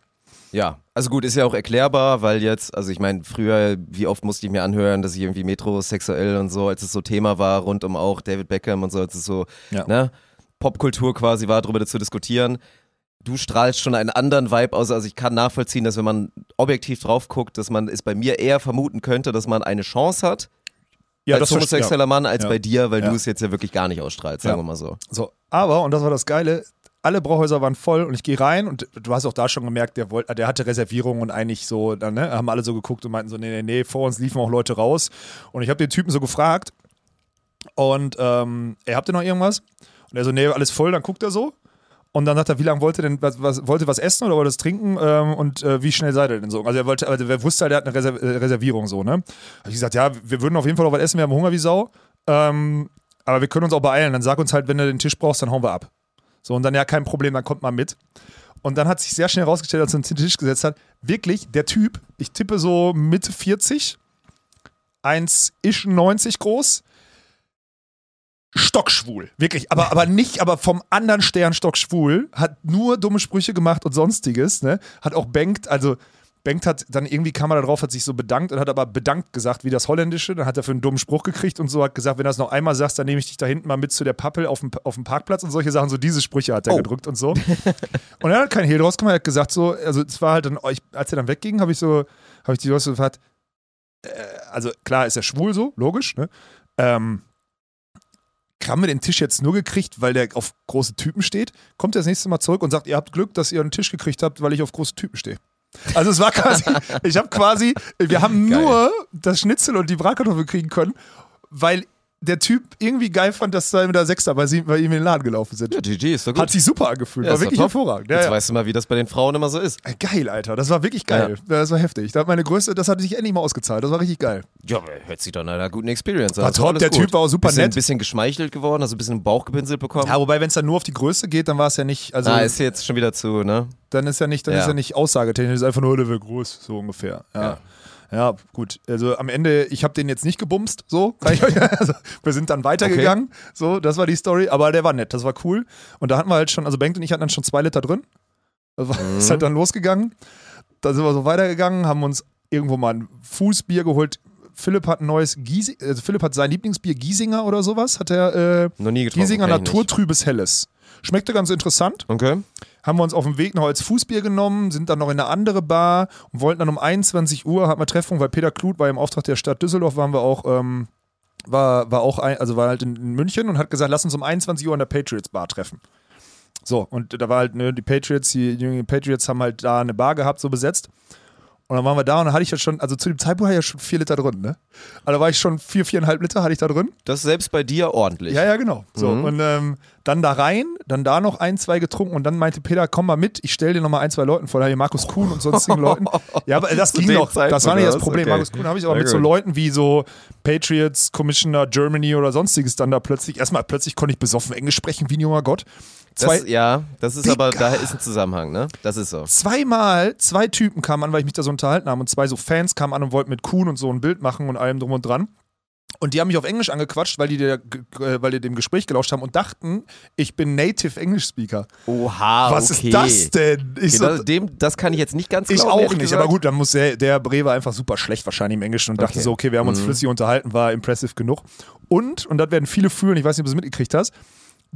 Ja, also gut, ist ja auch erklärbar, weil jetzt, also ich meine, früher, wie oft musste ich mir anhören, dass ich irgendwie metrosexuell und so, als es so Thema war, rund um auch David Beckham und so, als es so, Ja. ne, Popkultur quasi war, darüber zu diskutieren. Du strahlst schon einen anderen Vibe aus, also ich kann nachvollziehen, dass wenn man objektiv drauf guckt, dass man es bei mir eher vermuten könnte, dass man eine Chance hat, Ja, als homosexueller Mann, als Ja. bei dir, weil Ja. du es jetzt ja wirklich gar nicht ausstrahlst, sagen Ja. wir mal so. So, aber, und das war das Geile, alle Brauhäuser waren voll und ich gehe rein und du hast auch da schon gemerkt, der, wollt, der hatte Reservierungen und eigentlich so, dann ne, haben alle so geguckt und meinten so, nee, nee, nee, vor uns liefen auch Leute raus. Und ich habe den Typen so gefragt und ähm, er habt ihr noch irgendwas? Und er so, nee, alles voll, dann guckt er so. Und dann sagt er, wie lange wollte denn was, was wollte was essen oder wollte was trinken ähm, und äh, wie schnell seid ihr denn so? Also er wollte, also er wusste halt, er hat eine Reser äh, Reservierung so, ne? Hab ich gesagt, ja, wir würden auf jeden Fall noch was essen, wir haben Hunger wie Sau. Ähm, aber wir können uns auch beeilen. Dann sag uns halt, wenn du den Tisch brauchst, dann hauen wir ab. So, und dann ja, kein Problem, dann kommt mal mit. Und dann hat sich sehr schnell rausgestellt, als er uns den Tisch gesetzt hat, wirklich, der Typ, ich tippe so Mitte 40, 1 ist 90 groß, stockschwul. Wirklich, aber, aber nicht, aber vom anderen Stern stockschwul, hat nur dumme Sprüche gemacht und sonstiges, ne? Hat auch Bengt, also Bengt hat dann irgendwie kam er da drauf, hat sich so bedankt und hat aber bedankt gesagt, wie das Holländische. Dann hat er für einen dummen Spruch gekriegt und so hat gesagt, wenn du das noch einmal sagst, dann nehme ich dich da hinten mal mit zu der Pappel auf dem, auf dem Parkplatz und solche Sachen. So diese Sprüche hat er Oh. gedrückt und so. und er hat kein Hehl draus gemacht, er hat gesagt so, also es war halt dann, ich, als er dann wegging, habe ich so, habe ich die Leute so gefragt, äh, also klar ist er schwul so, logisch, ne? Ähm, haben wir den Tisch jetzt nur gekriegt, weil der auf große Typen steht? Kommt er das nächste Mal zurück und sagt, ihr habt Glück, dass ihr einen Tisch gekriegt habt, weil ich auf große Typen stehe. Also es war quasi, ich habe quasi, wir haben Geil. nur das Schnitzel und die Bratkartoffel kriegen können, weil der Typ irgendwie geil fand, dass da wieder Sechster bei, sie, bei ihm in den Laden gelaufen sind. Ja, GG, ist doch gut. Hat sich super angefühlt, Ja, war wirklich top. hervorragend. Ja, Jetzt ja. weißt du mal, wie das bei den Frauen immer so ist. Geil, Alter, das war wirklich geil. Das war heftig. Da hat meine größte, das hat sich endlich mal ausgezahlt. Das war richtig geil. Ja, aber hört sich doch nach einer guten Experience an. War top, alles der gut. Typ war auch super bisschen, nett. bisschen geschmeichelt geworden, also ein bisschen Bauch gepinselt bekommen. Ja, wobei, wenn es dann nur auf die Größe geht, dann war es ja nicht, also ah, ist jetzt schon wieder zu, ne? dann ist ja nicht, dann ist ja nicht aussagetechnisch, ist einfach nur, der wäre groß, so ungefähr. Ja. Ja. Gut. Also am Ende, ich habe den jetzt nicht gebumst, so. Also, wir sind dann weitergegangen, so, das war die Story, aber der war nett, das war cool. Und da hatten wir halt schon, also Bengt und ich hatten dann schon zwei Liter drin. Das war, Mhm. ist halt dann losgegangen. Da sind wir so weitergegangen, haben uns irgendwo mal ein Fußbier geholt. Philipp hat ein neues Giesing, also Philipp hat sein Lieblingsbier Giesinger oder sowas, hat er äh, Noch nie getrunken. Giesinger. Naturtrübes Helles. Schmeckte ganz interessant Okay. haben wir uns auf dem Weg noch als Fußbier genommen, sind dann noch in eine andere Bar und wollten dann um 21 Uhr, hatten wir Treffung, weil Peter Kluth war im Auftrag der Stadt Düsseldorf, waren wir auch, ähm, war, war auch, ein, also war halt in, München und hat gesagt, lass uns um 21 Uhr an der Patriots Bar treffen. So, und da war halt, ne, die Patriots, die England Patriots haben halt da eine Bar gehabt, so besetzt. Und dann waren wir da und dann hatte ich ja schon, also zu dem Zeitpunkt hatte ich ja schon vier Liter drin, ne? Also war ich schon vier, viereinhalb Liter hatte ich da drin. Das ist selbst bei dir ordentlich. Ja, ja, genau. So, Mhm. und ähm, dann da rein, dann da noch ein, zwei getrunken und dann meinte Peter, komm mal mit, ich stell dir noch mal ein, zwei Leuten vor, da hier Markus Kuhn und sonstigen Leuten. Ja, aber das ging dem noch. Das war nicht das? Problem. Okay. Markus Kuhn habe ich aber Sehr mit so. Leuten wie so Patriots, Commissioner Germany oder sonstiges dann da plötzlich, erstmal plötzlich konnte ich besoffen Englisch sprechen wie ein junger Gott. Zwei, Das, ja, das ist Digga. aber, da ist ein Zusammenhang, ne? Das ist so. zweimal, zwei Typen kamen an, weil ich mich da so unterhalten habe und zwei so Fans kamen an und wollten mit Kuhn und so ein Bild machen und allem drum und dran. Und die haben mich auf Englisch angequatscht, weil die, der, äh, weil die dem Gespräch gelauscht haben und dachten, ich bin Native English Speaker. Oha, Was okay. ist das denn? Ich, Okay, so, das, dem, das kann ich jetzt nicht ganz ich glauben. auch ehrlich nicht, gesagt. aber gut, dann muss der, der Bre war einfach super schlecht wahrscheinlich im Englischen und dachte Okay. so, okay, wir haben uns Mhm. flüssig unterhalten, war impressive genug. Und, und das werden viele fühlen, ich weiß nicht, ob du es mitgekriegt hast,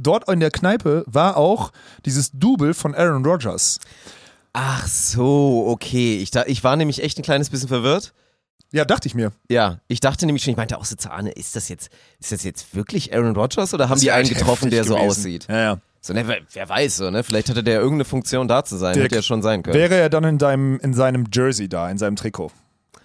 dort in der Kneipe war auch dieses Double von Aaron Rodgers. Ach so, okay. Ich, da, ich war nämlich echt ein kleines bisschen verwirrt. Ja, dachte ich mir. Ja, ich dachte nämlich schon, ich meinte auch so zu Arne, ist das jetzt, ist das jetzt wirklich Aaron Rodgers oder haben Das die einen getroffen, der heftig so gewesen. aussieht? Ja, ja. So, ne, wer, weiß so, ne? Vielleicht hatte der irgendeine Funktion da zu sein. Der Hätte ja schon sein können. Wäre er dann in, deinem, in seinem Jersey da, in seinem Trikot?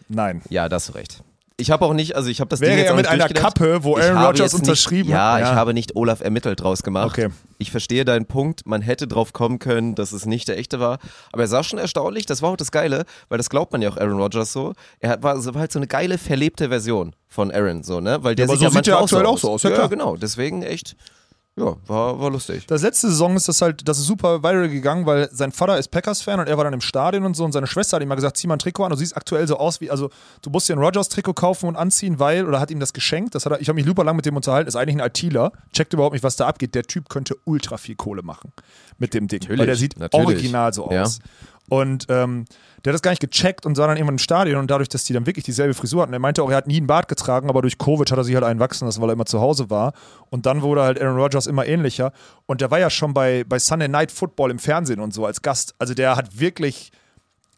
Nein. ja, da hast du recht. Ich habe auch nicht, also ich habe das Wäre Ding jetzt er mit einer. Kappe, wo Aaron Rodgers unterschrieben nicht, hat? Ja, ich habe nicht Olaf ermittelt draus gemacht. Okay. Ich verstehe deinen Punkt. Man hätte drauf kommen können, dass es nicht der echte war. Aber er sah schon erstaunlich. Das war auch das Geile, weil das glaubt man ja auch Aaron Rodgers so. Er hat, war, war halt so eine geile, verlebte Version von Aaron, so, ne? Weil der aber sieht so ja sieht manchmal er auch so aktuell aus. auch so aus, ja, Ja, klar. genau. Deswegen echt, ja, war, war lustig. Das letzte Saison ist das halt, das ist super viral gegangen, weil sein Vater ist Packers-Fan und er war dann im Stadion und so und seine Schwester hat ihm mal gesagt, zieh mal ein Trikot an, du siehst aktuell so aus wie, also du musst dir ein Rodgers-Trikot kaufen und anziehen, weil, oder hat ihm das geschenkt, das hat er, ich habe mich super lang mit dem unterhalten, ist eigentlich ein ITler, checkt überhaupt nicht, was da abgeht, der Typ könnte ultra viel Kohle machen mit dem Ding, Natürlich, weil der sieht natürlich. original so Ja. Und ähm, der hat das gar nicht gecheckt und sah dann irgendwann im Stadion und dadurch, dass die dann wirklich dieselbe Frisur hatten, er meinte auch, er hat nie einen Bart getragen, aber durch Covid hat er sich halt einen wachsen lassen, weil er immer zu Hause war. Und dann wurde halt Aaron Rodgers immer ähnlicher. Und der war ja schon bei, bei Sunday Night Football im Fernsehen und so als Gast. Also der hat wirklich,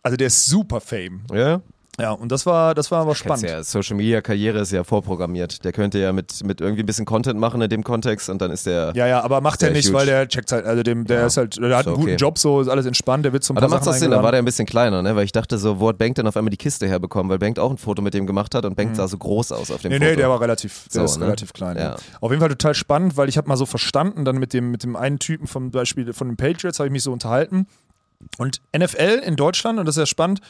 also der ist super Fame. Ja? Ja, und das war, das war aber spannend. ja, Social Media Karriere ist ja vorprogrammiert. Der könnte ja mit, mit irgendwie ein bisschen Content machen in dem Kontext und dann ist der. Ja, ja, aber macht er nicht, huge. weil der checkt halt, also dem, der Ja. ist halt, der hat Ist einen guten okay. Job, so ist alles entspannt, der wird zum Aber da macht das Sinn, da war der ein bisschen kleiner, ne? Weil ich dachte so, wo hat Bank denn auf einmal die Kiste herbekommen? Weil Bank auch ein Foto mit dem gemacht hat und Bank sah so groß aus auf dem Mhm. Nee, Foto. nee, der war relativ, der So, ist ne? relativ klein. Ja. Auf jeden Fall total spannend, weil ich habe mal so verstanden, dann mit dem, mit dem einen Typen vom Beispiel von den Patriots habe ich mich so unterhalten. Und NFL in Deutschland, und das ist ja spannend,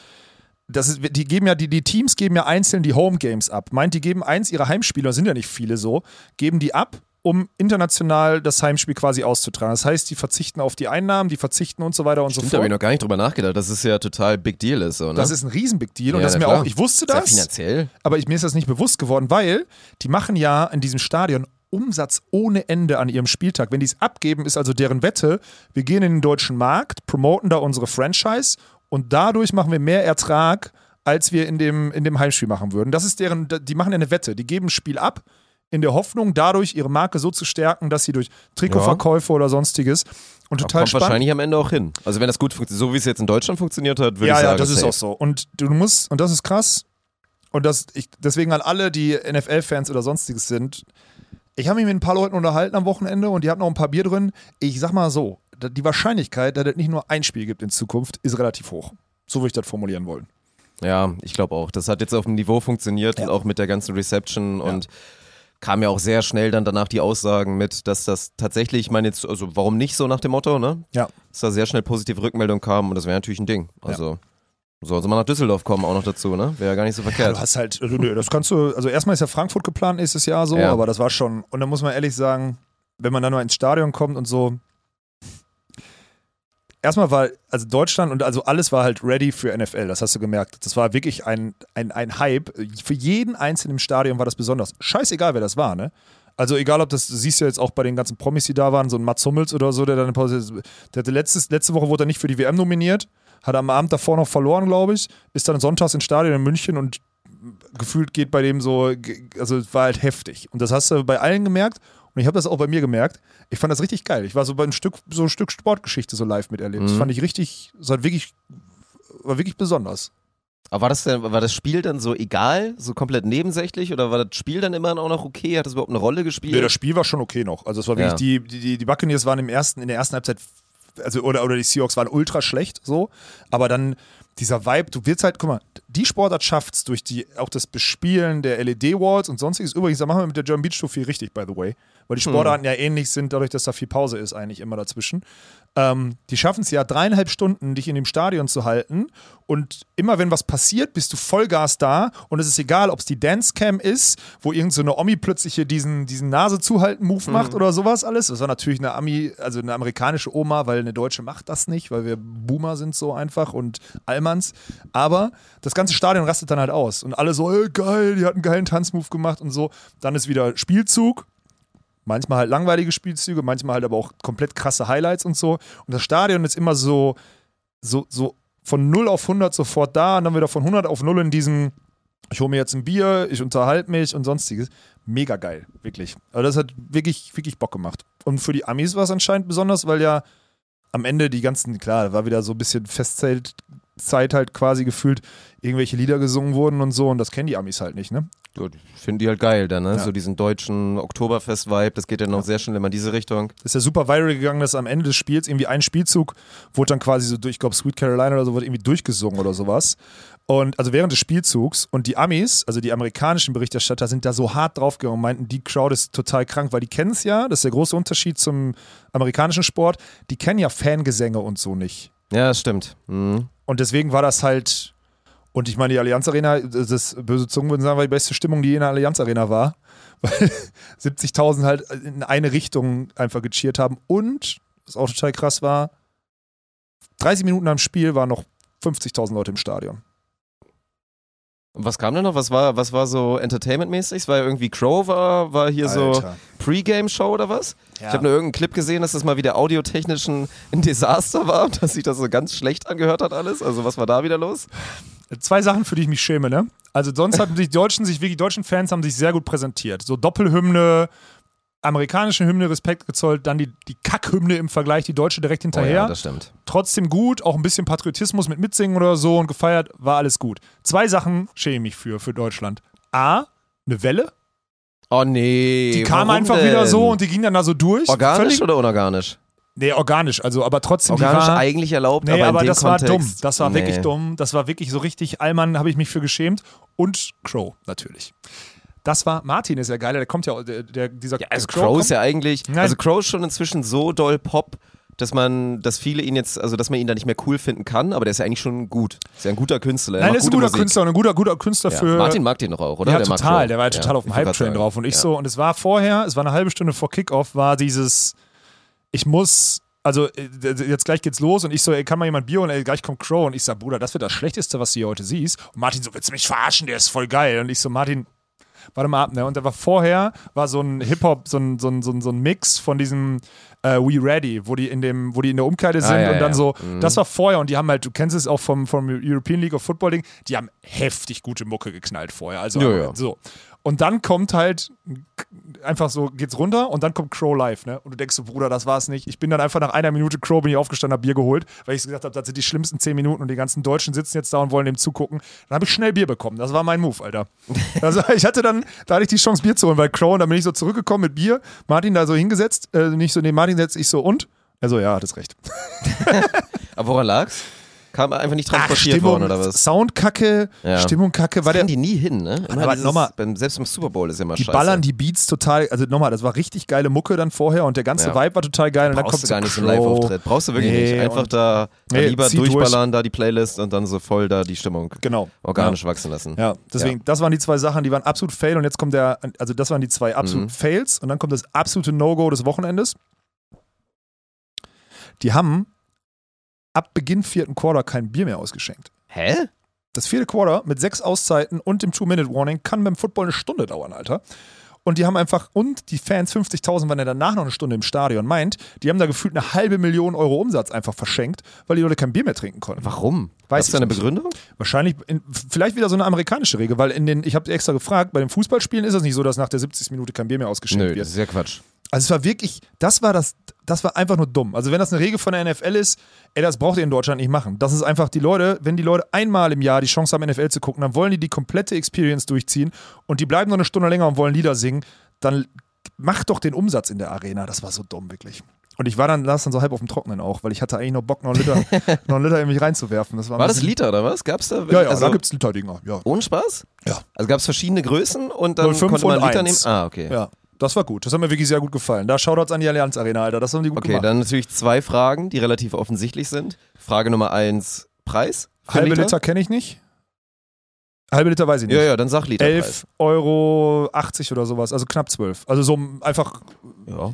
das ist, die geben ja, die, die Teams geben ja einzeln die Home Games ab. Meint, die geben eins ihrer Heimspieler, sind ja nicht viele so, geben die ab, um international das Heimspiel quasi auszutragen. Das heißt, die verzichten auf die Einnahmen, die verzichten und so weiter und Stimmt, so da habe ich fort. noch gar nicht drüber nachgedacht, dass es ja total Big Deal ist. So, ne? Das ist ein riesen Big Deal und Ja, das ist mir klar. auch, ich wusste ja das, finanziell. aber ich, mir ist das nicht bewusst geworden, weil die machen ja in diesem Stadion Umsatz ohne Ende an ihrem Spieltag. Wenn die es abgeben, ist also deren Wette, wir gehen in den deutschen Markt, promoten da unsere Franchise und dadurch machen wir mehr Ertrag, als wir in dem, in dem Heimspiel machen würden. Das ist deren, die machen ja eine Wette. Die geben ein Spiel ab in der Hoffnung, dadurch ihre Marke so zu stärken, dass sie durch Trikotverkäufe oder sonstiges und total Kommt spannend. wahrscheinlich am Ende auch hin. Also wenn das gut funktioniert, so wie es jetzt in Deutschland funktioniert hat, würde ja, ich sagen. ja, das ist safe. auch so. Und du musst, und das ist krass, und das, ich, deswegen an alle, die NFL-Fans oder sonstiges sind, ich habe mich mit ein paar Leuten unterhalten am Wochenende und die hatten noch ein paar Bier drin. Ich sag mal so, die Wahrscheinlichkeit, dass es nicht nur ein Spiel gibt in Zukunft, ist relativ hoch. So würde ich das formulieren wollen. Ja, ich glaube auch. Das hat jetzt auf dem Niveau funktioniert und auch mit der ganzen Reception und kam ja auch sehr schnell dann danach die Aussagen mit, dass das tatsächlich, ich meine jetzt, also warum nicht so nach dem Motto, ne? Ja. Dass da sehr schnell positive Rückmeldung kam und das wäre natürlich ein Ding. Also soll sie mal nach Düsseldorf kommen auch noch dazu, ne? Wäre ja gar nicht so Ja, verkehrt. du hast halt, also, nö, das kannst du, also erstmal ist ja Frankfurt geplant nächstes Jahr so, Ja. aber das war schon, und da muss man ehrlich sagen, wenn man dann nur ins Stadion kommt und so, erstmal war, also Deutschland und also alles war halt ready für NFL, das hast du gemerkt. Das war wirklich ein, ein, ein Hype. Für jeden Einzelnen im Stadion war das besonders. Scheißegal, wer das war, ne? Also egal, ob das, du siehst ja jetzt auch bei den ganzen Promis, die da waren, so ein Mats Hummels oder so, der dann Pause, der hatte letztes, letzte Woche wurde er nicht für die WM nominiert, hat am Abend davor noch verloren, glaube ich, ist dann sonntags ins Stadion in München und gefühlt geht bei dem so, also war halt heftig. Und das hast du bei allen gemerkt und ich habe das auch bei mir gemerkt. Ich fand das richtig geil. Ich war so bei ein Stück, so ein Stück Sportgeschichte so live miterlebt. Das Mhm. fand ich richtig, das war wirklich, war wirklich besonders. Aber war das denn, war das Spiel dann so egal, so komplett nebensächlich oder war das Spiel dann immer auch noch okay? Hat das überhaupt eine Rolle gespielt? Nee, das Spiel war schon okay noch. Also es war wirklich, Ja. die, die, die Buccaneers waren im ersten, in der ersten Halbzeit also oder, oder die Seahawks waren ultra schlecht, so, aber dann dieser Vibe, du willst halt, guck mal, die Sportart schafft's durch die, auch das Bespielen der LED-Walls und sonstiges. Übrigens, da machen wir mit der German Beach Tour viel richtig, by the way, weil die Sportarten ja ähnlich sind, dadurch, dass da viel Pause ist, eigentlich immer dazwischen. Ähm, die schaffen es ja dreieinhalb Stunden, dich in dem Stadion zu halten. Und immer wenn was passiert, bist du Vollgas da. Und es ist egal, ob es die Dancecam ist, wo irgendeine so eine Omi plötzlich hier diesen, diesen Nase zuhalten Move macht oder sowas alles. Das war natürlich eine Ami, also eine amerikanische Oma, weil eine Deutsche macht das nicht, weil wir Boomer sind so einfach und Allmanns. Aber das ganze Stadion rastet dann halt aus. Und alle so, ey, geil, die hat einen geilen Tanzmove gemacht und so. Dann ist wieder Spielzug. Manchmal halt langweilige Spielzüge, manchmal halt aber auch komplett krasse Highlights und so. Und das Stadion ist immer so, so, so von 0 auf 100 sofort da und dann wieder von 100 auf 0 in diesem, ich hole mir jetzt ein Bier, ich unterhalte mich und sonstiges. Mega geil, wirklich. Also das hat wirklich, wirklich Bock gemacht. Und für die Amis war es anscheinend besonders, weil ja am Ende die ganzen, klar, war wieder so ein bisschen Festzeit halt quasi gefühlt, irgendwelche Lieder gesungen wurden und so und das kennen die Amis halt nicht, ne? Gut, Finden die halt geil dann, ne? Ja. So diesen deutschen Oktoberfest-Vibe, das geht ja noch sehr schnell immer in diese Richtung. ist ja super viral gegangen, dass am Ende des Spiels irgendwie ein Spielzug wurde dann quasi so durch, ich glaube Sweet Carolina oder so, wurde irgendwie durchgesungen oder sowas. Und also während des Spielzugs und die Amis, also die amerikanischen Berichterstatter, sind da so hart draufgegangen und meinten, die Crowd ist total krank, weil die kennen es ja, das ist der große Unterschied zum amerikanischen Sport, die kennen ja Fangesänge und so nicht. Ja, das stimmt. Mhm. Und deswegen war das halt, und ich meine, die Allianz Arena, das ist, böse Zungen würden sagen, war die beste Stimmung, die in der Allianz Arena war. Weil 70.000 halt in eine Richtung einfach gecheert haben. Und, was auch total krass war, 30 Minuten am Spiel waren noch 50.000 Leute im Stadion. Und was kam denn noch? Was war, was war so entertainmentmäßig? Es war ja irgendwie Crow, war, war hier so Alter. Pre-Game-Show oder was? Ja. Ich habe nur irgendeinen Clip gesehen, dass das mal wieder audiotechnisch ein, ein Desaster war, dass sich das so ganz schlecht angehört hat alles. Also was war da wieder los? Zwei Sachen, für die ich mich schäme, ne? Also sonst hatten sich die Deutschen, sich wirklich deutschen Fans haben sich sehr gut präsentiert. So Doppelhymne, amerikanische Hymne Respekt gezollt, dann die, die Kackhymne im Vergleich, die deutsche direkt Oh hinterher. ja, das stimmt. trotzdem gut, auch ein bisschen Patriotismus mit Mitsingen oder so und gefeiert, war alles gut. Zwei Sachen schäme ich mich für, für Deutschland. A, eine Welle, Oh nee. die kam einfach denn? wieder so und die ging dann da so durch. Organisch Völlig, oder unorganisch? Nee, organisch, also aber trotzdem, Organisch die war, eigentlich erlaubt, Nee, aber, aber, das war Kontext, dumm. Das war nee. wirklich dumm. Das war wirklich so richtig Allmann, habe ich mich für geschämt. Und Crow, natürlich. Das war, Martin ist ja geil, der kommt ja, der, der dieser Ja, also Crow Crow ist ja eigentlich, Nein. also Crow ist schon inzwischen so doll Pop, dass man, dass viele ihn jetzt, also dass man ihn da nicht mehr cool finden kann, aber der ist ja eigentlich schon gut. Ist ja ein guter Künstler. er Nein, der ist ein gute guter Musik. Künstler und ein guter, guter Künstler Ja. für. Martin mag den doch auch, oder? Ja, der total. Der war ja total auf dem Hype-Train drauf. Und ich sagen. so, und es war vorher, es war eine halbe Stunde vor Kickoff, war dieses, ich muss, also äh, jetzt gleich geht's los und ich so, ey, kann mal jemand Bier und ey, gleich kommt Crow und ich sag, Bruder, das wird das Schlechteste, was du hier heute siehst. Und Martin so, willst du mich verarschen? Der ist voll geil. Und ich so, Martin, warte mal ab, ne? Und da war vorher, war so ein Hip-Hop, so ein, so ein, so ein, so ein Mix von diesem äh, We Ready, wo die in dem, wo die in der Umkleide sind Ah, ja, und dann ja. so, Mhm. das war vorher und die haben halt, du kennst es auch vom, vom European League of Football Ding, die haben heftig gute Mucke geknallt vorher. Also Ja, ja. so. Und dann kommt halt einfach so, geht's runter und dann kommt Crow live, ne? Und du denkst so, Bruder, das war's nicht. Ich bin dann einfach nach einer Minute Crow bin ich aufgestanden, hab Bier geholt, weil ich gesagt habe, das sind die schlimmsten zehn Minuten und die ganzen Deutschen sitzen jetzt da und wollen dem zugucken. Dann habe ich schnell Bier bekommen. Das war mein Move, Alter. Also ich hatte dann, da hatte ich die Chance, Bier zu holen, weil Crow, und dann bin ich so zurückgekommen mit Bier, Martin da so hingesetzt, äh, nicht so neben Martin setzt, ich so, und? Er so, ja, hattest recht. Aber woran lag's? Kam einfach nicht transportiert worden oder was? Soundkacke, Ja. Stimmung kacke, war War der, die nie hin, ne? Immer Aber nochmal- selbst beim Super Bowl ist ja immer Die scheiße. ballern die Beats total, also nochmal, das war richtig geile Mucke dann vorher und der ganze Ja. Vibe war total geil. Und dann kommt du gar nicht so einen. Live-Auftritt. Brauchst du wirklich Nee, nicht. Einfach da, da Nee, lieber zieh durch. durchballern, da die Playlist und dann so voll da die Stimmung Genau. organisch wachsen lassen. Ja, deswegen, das waren die zwei Sachen, die waren absolut fail und jetzt kommt der, also das waren die zwei absoluten Mhm. Fails und dann kommt das absolute No-Go des Wochenendes. Die haben ab Beginn vierten Quarter kein Bier mehr ausgeschenkt. Hä? Das vierte Quarter mit sechs Auszeiten und dem Two-Minute-Warning kann beim Football eine Stunde dauern, Alter. Und die haben einfach, und die Fans, 50.000 waren ja danach noch eine Stunde im Stadion, meint, die haben da gefühlt eine halbe Million Euro Umsatz einfach verschenkt, weil die Leute kein Bier mehr trinken konnten. Warum? Weiß Hast du eine. Begründung? Wahrscheinlich, in, vielleicht wieder so eine amerikanische Regel, weil in den, ich habe extra gefragt, bei den Fußballspielen ist es nicht so, dass nach der 70. Minute kein Bier mehr ausgeschenkt Nö, wird. das ist ja Quatsch. Also es war wirklich, das war das, das war einfach nur dumm. Also wenn das eine Regel von der NFL ist, ey, das braucht ihr in Deutschland nicht machen. Das ist einfach die Leute, wenn die Leute einmal im Jahr die Chance haben, NFL zu gucken, dann wollen die die komplette Experience durchziehen und die bleiben noch eine Stunde länger und wollen Lieder singen, dann macht doch den Umsatz in der Arena. Das war so dumm, wirklich. Und ich war dann, las dann so halb auf dem Trocknen auch, weil ich hatte eigentlich noch Bock, noch einen Liter, noch einen Liter in mich reinzuwerfen. Das war, War das Liter oder was? Gab's da? Ja, ja, also, da gibt's Liter-Dinger, ja. Ohne Spaß? Ja. Also gab es verschiedene Größen und dann 05 konnte man und Liter 1. nehmen? Ah, okay. Ja, das war gut. Das hat mir wirklich sehr gut gefallen. Da Shoutouts an die Allianz Arena, Alter. Das haben die gut Okay, gemacht. dann natürlich zwei Fragen, die relativ offensichtlich sind. Frage Nummer eins, Preis? Halbe Liter? Liter, kenne ich nicht. Halbe Liter weiß ich nicht. Ja, ja, dann sag Literpreis. 11,80 Euro oder sowas, also knapp 12. Also so einfach, Ja.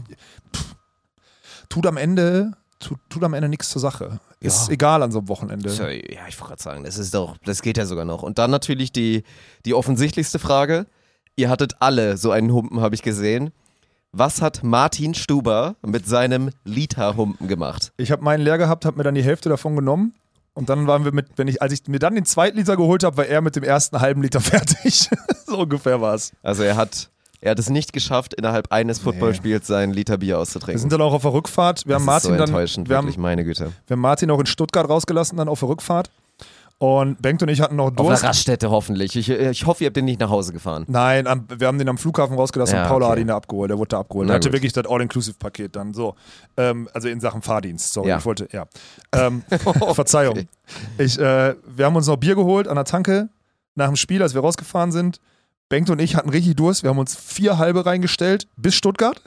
Tut am Ende, tut, tut am Ende nichts zur Sache. Ist Ja. egal an so einem Wochenende. Tja, ja, ich wollte gerade sagen, das ist doch, das geht ja sogar noch. Und dann natürlich die, die offensichtlichste Frage. Ihr hattet alle so einen Humpen, habe ich gesehen. Was hat Martin Stuber mit seinem Liter-Humpen gemacht? Ich habe meinen leer gehabt, habe mir dann die Hälfte davon genommen. Und dann waren wir mit, wenn ich, als ich mir dann den zweiten Liter geholt habe, war er mit dem ersten halben Liter fertig. so ungefähr war es. Also er hat, er hat es nicht geschafft, innerhalb eines Footballspiels sein Liter Bier Wir auszutrinken. sind dann auch auf der Rückfahrt. Wir das haben Martin ist so dann, enttäuschend, wir haben, wirklich, meine Güte. wir haben Martin auch in Stuttgart rausgelassen, dann auf der Rückfahrt. Und Bengt und ich hatten noch Auf einer Durst. Raststätte hoffentlich. Ich, ich hoffe, ihr habt den nicht nach Hause gefahren. Nein, am, wir haben den am Flughafen rausgelassen Ja, und Paula okay. hat ihn da abgeholt. Der wurde da abgeholt. Er hatte gut. wirklich das All-Inclusive-Paket dann. So. Ähm, also in Sachen Fahrdienst. Sorry, Ja. ich wollte, ja. Ähm, Verzeihung. Ich, äh, wir haben uns noch Bier geholt an der Tanke nach dem Spiel, als wir rausgefahren sind. Bengt und ich hatten richtig Durst. Wir haben uns vier halbe reingestellt bis Stuttgart.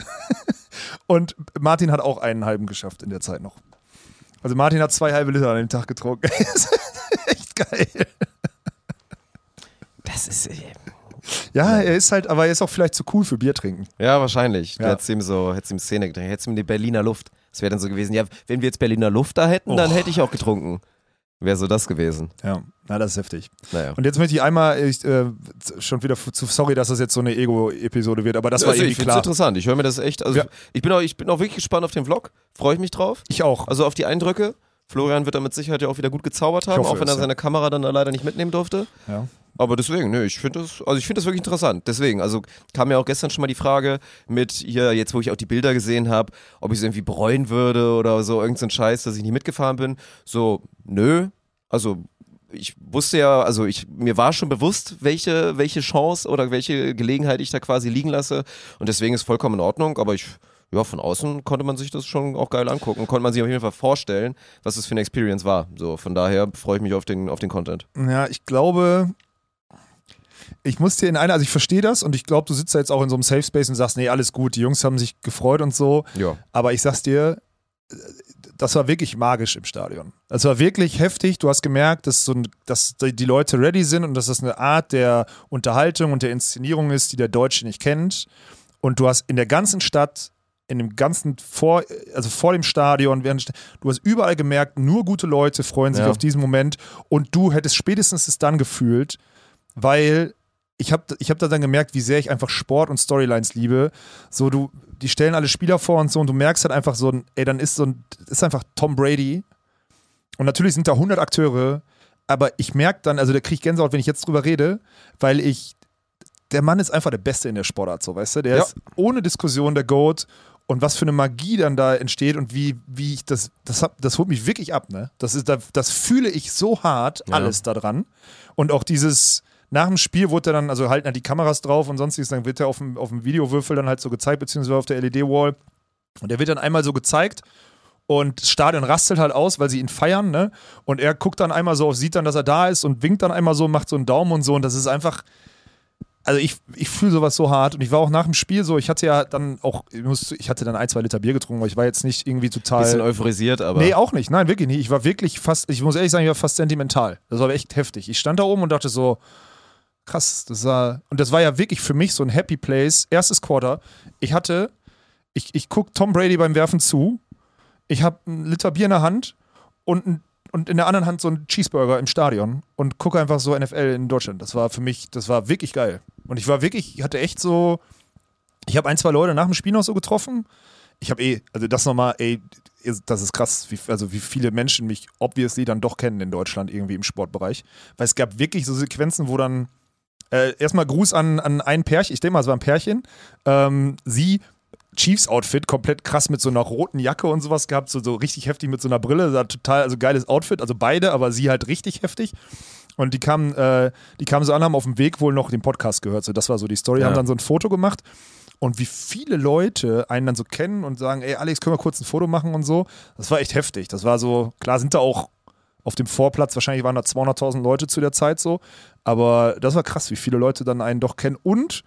und Martin hat auch einen halben geschafft in der Zeit noch. Also Martin hat zwei halbe Liter an dem Tag getrunken. Echt geil. Das ist. äh, Ja, er ist halt, aber er ist auch vielleicht zu cool für Bier trinken. Ja, wahrscheinlich. Ja. hättest ihm so, hättest ihm Szene getrunken, hättest ihm die Berliner Luft. Das wäre dann so gewesen. Ja, wenn wir jetzt Berliner Luft da hätten, dann Oh. hätte ich auch getrunken. Wäre so das gewesen. Ja, na, das ist heftig. Naja. Und jetzt möchte ich einmal, ich, äh, schon wieder zu, sorry, dass das jetzt so eine Ego-Episode wird, aber das war also, irgendwie ich klar. interessant. Ich höre mir das echt. Also Ja. ich, bin auch, ich bin auch wirklich gespannt auf den Vlog. Freue ich mich drauf. Ich auch. Also auf die Eindrücke. Florian wird da mit Sicherheit ja auch wieder gut gezaubert haben, hoffe auch wenn er ja. seine Kamera dann da leider nicht mitnehmen durfte. Ja. Aber deswegen, nö, ich finde das, also ich finde das wirklich interessant. Deswegen, also kam ja auch gestern schon mal die Frage mit hier, jetzt wo ich auch die Bilder gesehen habe, ob ich es irgendwie bereuen würde oder so, irgendein so Scheiß, dass ich nicht mitgefahren bin. So, nö. Also ich wusste ja, also ich, mir war schon bewusst, welche, welche Chance oder welche Gelegenheit ich da quasi liegen lasse. Und deswegen ist vollkommen in Ordnung, aber ich, ja, von außen konnte man sich das schon auch geil angucken, konnte man sich auf jeden Fall vorstellen, was das für eine Experience war. So, von daher freue ich mich auf den, auf den Content. Ja, ich glaube, ich muss dir in einer, also ich verstehe das und ich glaube, du sitzt da jetzt auch in so einem Safe Space und sagst, nee, alles gut, die Jungs haben sich gefreut und so. Ja. Aber ich sag's dir, das war wirklich magisch im Stadion. Das war wirklich heftig. Du hast gemerkt, dass, so ein, dass die Leute ready sind und dass das eine Art der Unterhaltung und der Inszenierung ist, die der Deutsche nicht kennt. Und du hast in der ganzen Stadt, in dem ganzen vor, also vor dem Stadion, während, du hast überall gemerkt, nur gute Leute freuen sich Ja. auf diesen Moment. Und du hättest spätestens es dann gefühlt, weil ich habe ich hab da dann gemerkt, wie sehr ich einfach Sport und Storylines liebe. So, du, die stellen alle Spieler vor und so und du merkst halt einfach so ey, dann ist so ein, ist einfach Tom Brady. Und natürlich sind da 100 Akteure, aber ich merke dann, also da kriege ich Gänsehaut, wenn ich jetzt drüber rede, weil ich, der Mann ist einfach der Beste in der Sportart, so, weißt du? Der Ja. ist ohne Diskussion der GOAT und was für eine Magie dann da entsteht und wie, wie ich das, das, hab, das holt mich wirklich ab, ne? Das, ist, das, das fühle ich so hart, Ja. alles da dran. Und auch dieses, nach dem Spiel wurde er dann, also halten halt die Kameras drauf und sonstiges, dann wird er auf dem, auf dem Videowürfel dann halt so gezeigt, beziehungsweise auf der LED-Wall. Und der wird dann einmal so gezeigt und das Stadion rastelt halt aus, weil sie ihn feiern, ne? Und er guckt dann einmal so auf, sieht dann, dass er da ist und winkt dann einmal so, macht so einen Daumen und so. Und das ist einfach. Also ich, ich fühle sowas so hart. Und ich war auch nach dem Spiel so, ich hatte ja dann auch, ich, musste, ich hatte dann ein, zwei Liter Bier getrunken, aber ich war jetzt nicht irgendwie total. Bisschen euphorisiert, aber. Nee, auch nicht. Nein, wirklich nicht. Ich war wirklich fast, ich muss ehrlich sagen, ich war fast sentimental. Das war echt heftig. Ich stand da oben und dachte so, krass, das war, und das war ja wirklich für mich so ein Happy Place. Erstes Quarter. Ich hatte, ich, ich guck Tom Brady beim Werfen zu. Ich habe ein Liter Bier in der Hand und, ein, und in der anderen Hand so ein Cheeseburger im Stadion und gucke einfach so NFL in Deutschland. Das war für mich, das war wirklich geil. Und ich war wirklich, ich hatte echt so, ich habe ein, zwei Leute nach dem Spiel noch so getroffen. Ich habe eh, also das nochmal, ey, das ist krass, wie, also wie viele Menschen mich obviously dann doch kennen in Deutschland irgendwie im Sportbereich. Weil es gab wirklich so Sequenzen, wo dann äh, erstmal Gruß an, an ein Pärchen, ich denke mal, es war ein Pärchen. Ähm, sie, Chiefs-Outfit, komplett krass mit so einer roten Jacke und sowas gehabt, so, so richtig heftig mit so einer Brille, sah total, also geiles Outfit, also beide, aber sie halt richtig heftig. Und die kamen, äh, die kamen so an, haben auf dem Weg wohl noch den Podcast gehört. So, das war so die Story, Ja. haben dann so ein Foto gemacht. und wie viele Leute einen dann so kennen und sagen, ey Alex, können wir kurz ein Foto machen und so. Das war echt heftig. Das war so, klar sind da auch auf dem Vorplatz, wahrscheinlich waren da 200.000 Leute zu der Zeit so, aber das war krass, wie viele Leute dann einen doch kennen und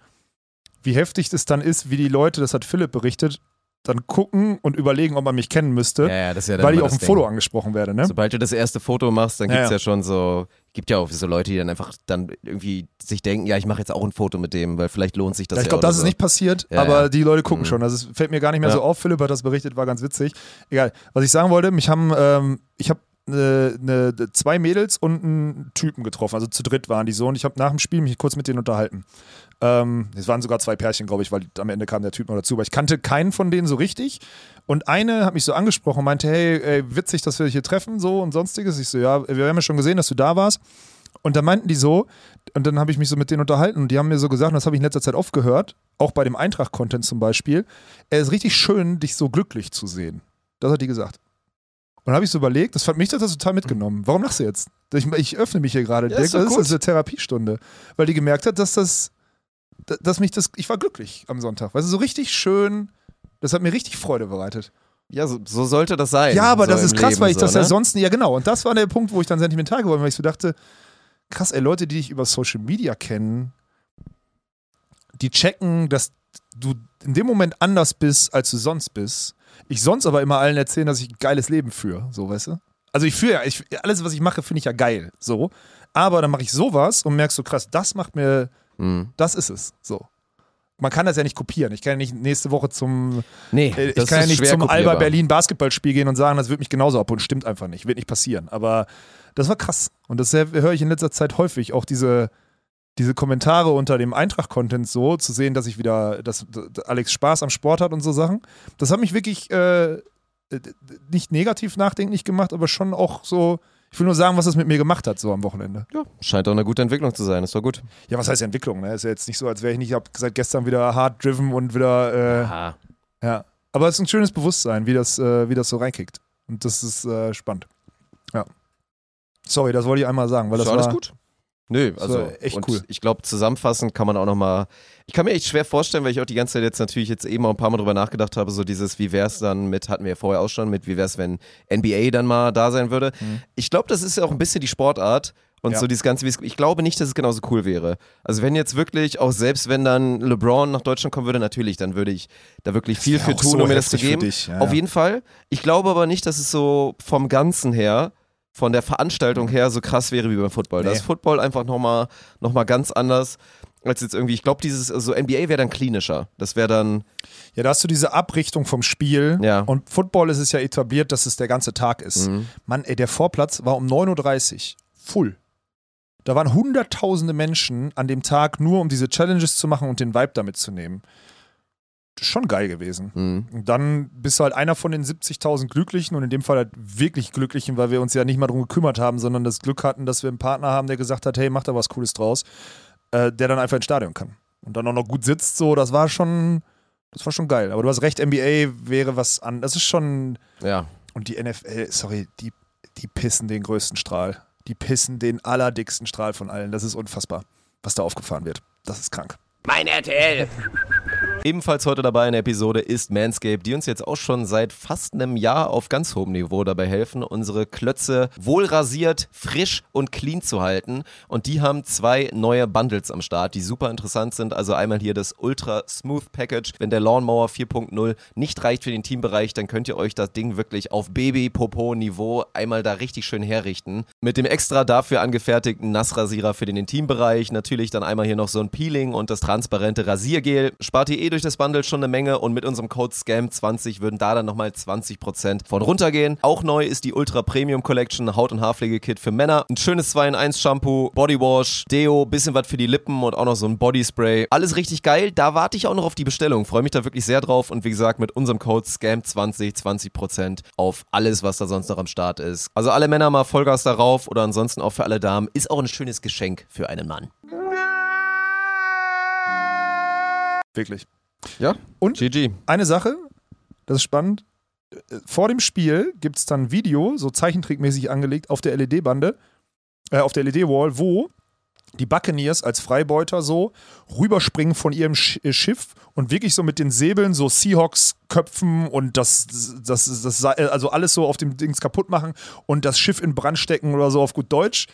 wie heftig das dann ist, wie die Leute, das hat Philipp berichtet, dann gucken und überlegen, ob man mich kennen müsste, Ja, ja, das ist ja weil ich auf dem Foto angesprochen werde. Ne? Sobald du das erste Foto machst, dann Ja, gibt's ja, schon so, gibt ja auch so Leute, die dann einfach dann irgendwie sich denken, ja, ich mache jetzt auch ein Foto mit dem, weil vielleicht lohnt sich das Ja, ich glaube, das so. ist nicht passiert, aber die Leute gucken Mhm. schon. Also es fällt mir gar nicht mehr so auf. Philipp hat das berichtet, war ganz witzig. Egal. Was ich sagen wollte, mich haben, ähm, ich habe äh, ne, zwei Mädels und einen Typen getroffen. Also zu dritt waren die so und ich habe nach dem Spiel mich kurz mit denen unterhalten. Ähm, es waren sogar zwei Pärchen, glaube ich, weil am Ende kam der Typ noch dazu. Aber ich kannte keinen von denen so richtig. Und eine hat mich so angesprochen und meinte, hey, ey, witzig, dass wir dich hier treffen, so und sonstiges. Ich so, ja, wir haben ja schon gesehen, dass du da warst. Und dann meinten die so, und dann habe ich mich so mit denen unterhalten und die haben mir so gesagt, und das habe ich in letzter Zeit oft gehört, auch bei dem Eintracht-Content zum Beispiel, es ist richtig schön, dich so glücklich zu sehen. Das hat die gesagt. Und dann habe ich so überlegt, das fand mich das total mitgenommen. Warum lachst du jetzt? Ich, ich öffne mich hier gerade. Ja, ist das ist eine Therapiestunde. Weil die gemerkt hat, dass das, dass mich das, ich war glücklich am Sonntag. Weißt du, so richtig schön, das hat mir richtig Freude bereitet. Ja, so, so sollte das sein. Ja, aber so das ist krass, Leben weil ich so, das ja ne? sonst nie, ja genau. Und das war der Punkt, wo ich dann sentimental geworden bin, weil ich so dachte, krass, ey, Leute, die dich über Social Media kennen, die checken, dass du in dem Moment anders bist, als du sonst bist. Ich sonst aber immer allen erzählen, dass ich ein geiles Leben führe, so, weißt du? Also ich führe ja, ich, alles, was ich mache, finde ich ja geil, so. Aber dann mache ich sowas und merkst so, krass, das macht mir, Mhm. das ist es, so. Man kann das ja nicht kopieren. Ich kann ja nicht nächste Woche zum Nee, äh, ich kann ja nicht zum Alba. Berlin Basketballspiel gehen und sagen, das wird mich genauso abholen. Stimmt einfach nicht. Wird nicht passieren. Aber das war krass. Und das höre ich in letzter Zeit häufig. Auch diese, diese Kommentare unter dem Eintracht-Content so, zu sehen, dass ich wieder, dass, dass Alex Spaß am Sport hat und so Sachen. Das hat mich wirklich äh, nicht negativ nachdenklich gemacht, aber schon auch so. Ich will nur sagen, was das mit mir gemacht hat, so am Wochenende. Ja, scheint doch eine gute Entwicklung zu sein, ist doch gut. Ja, was heißt Entwicklung? Ne? Ist ja jetzt nicht so, als wäre ich nicht hab seit gestern wieder hard driven und wieder. Äh, Aha. Ja, aber es ist ein schönes Bewusstsein, wie das, äh, wie das so reinkickt. Und das ist äh, spannend. Ja. Sorry, das wollte ich einmal sagen, weil das ist alles war gut. Nö, also echt und cool. ich glaube, zusammenfassend kann man auch nochmal. Ich kann mir echt schwer vorstellen, weil ich auch die ganze Zeit jetzt natürlich jetzt eben auch ein paar Mal drüber nachgedacht habe, so dieses, wie wäre es dann mit, hatten wir ja vorher auch schon, mit wie wäre es, wenn NBA dann mal da sein würde. Ich glaube, das ist ja auch ein bisschen die Sportart. Und Mhm. Ja. so dieses ganze, wie es- ich glaube nicht, dass es genauso cool wäre. Also wenn jetzt wirklich, auch selbst wenn dann LeBron nach Deutschland kommen würde, natürlich, dann würde ich da wirklich viel für tun, so um mir das zu geben. dich, ja, Auf jeden Fall. Ich glaube aber nicht, dass es so vom Ganzen her, von der Veranstaltung her so krass wäre wie beim Football. Da Nee. ist Football einfach nochmal noch mal ganz anders als jetzt irgendwie, ich glaube, dieses, also NBA wäre dann klinischer. Das wäre dann, Ja, da hast du diese Abrichtung vom Spiel. Ja. Und Football ist es ja etabliert, dass es der ganze Tag ist. Mhm. Mann, ey, der Vorplatz war um 9.30 Uhr full. Da waren hunderttausende Menschen an dem Tag nur, um diese Challenges zu machen und den Vibe damit zu nehmen. Das ist schon geil gewesen. mhm. Und dann bist du halt einer von den 70.000 Glücklichen und in dem Fall halt wirklich Glücklichen, weil wir uns ja nicht mal drum gekümmert haben, sondern das Glück hatten, dass wir einen Partner haben, der gesagt hat, hey, mach da was Cooles draus, äh, der dann einfach ins Stadion kann. Und dann auch noch gut sitzt, so, das war schon, das war schon geil. Aber du hast recht, NBA wäre was an, das ist schon, ja. und die NFL, sorry, die, die pissen den größten Strahl. Die pissen den allerdicksten Strahl von allen. Das ist unfassbar, was da aufgefahren wird. Das ist krank. Mein RTL. Ebenfalls heute dabei in der Episode ist Manscaped, die uns jetzt auch schon seit fast einem Jahr auf ganz hohem Niveau dabei helfen, unsere Klötze wohl rasiert, frisch und clean zu halten. Und die haben zwei neue Bundles am Start, die super interessant sind. Also einmal hier das Ultra Smooth Package. Wenn der Lawnmower 4.0 nicht reicht für den Teambereich, dann könnt ihr euch das Ding wirklich auf Baby-Popo-Niveau einmal da richtig schön herrichten. Mit dem extra dafür angefertigten Nassrasierer für den Intimbereich. Natürlich dann einmal hier noch so ein Peeling und das transparente Rasiergel. Spart ihr eh durch das Bundle schon eine Menge und mit unserem Code SCAM20 würden da dann nochmal 20% von runtergehen. Auch neu ist die Ultra Premium Collection Haut- und Haarpflegekit für Männer. Ein schönes 2-in-1 Shampoo, Bodywash, Deo, bisschen was für die Lippen und auch noch so ein Bodyspray. Alles richtig geil. Da warte ich auch noch auf die Bestellung. Freue mich da wirklich sehr drauf und wie gesagt mit unserem Code SCAM20 20% auf alles, was da sonst noch am Start ist. Also alle Männer mal Vollgas darauf oder ansonsten auch für alle Damen. Ist auch ein schönes Geschenk für einen Mann. Wirklich. Ja, Und GG. eine Sache, das ist spannend. Äh, Vor dem Spiel gibt es dann ein Video, so zeichentrickmäßig angelegt, auf der LED-Bande, äh, auf der LED-Wall, wo die Buccaneers als Freibeuter so rüberspringen von ihrem äh, Schiff und wirklich so mit den Säbeln so Seahawks köpfen und das, das, das, das also alles so auf dem Dings kaputt machen und das Schiff in Brand stecken oder so auf gut Deutsch.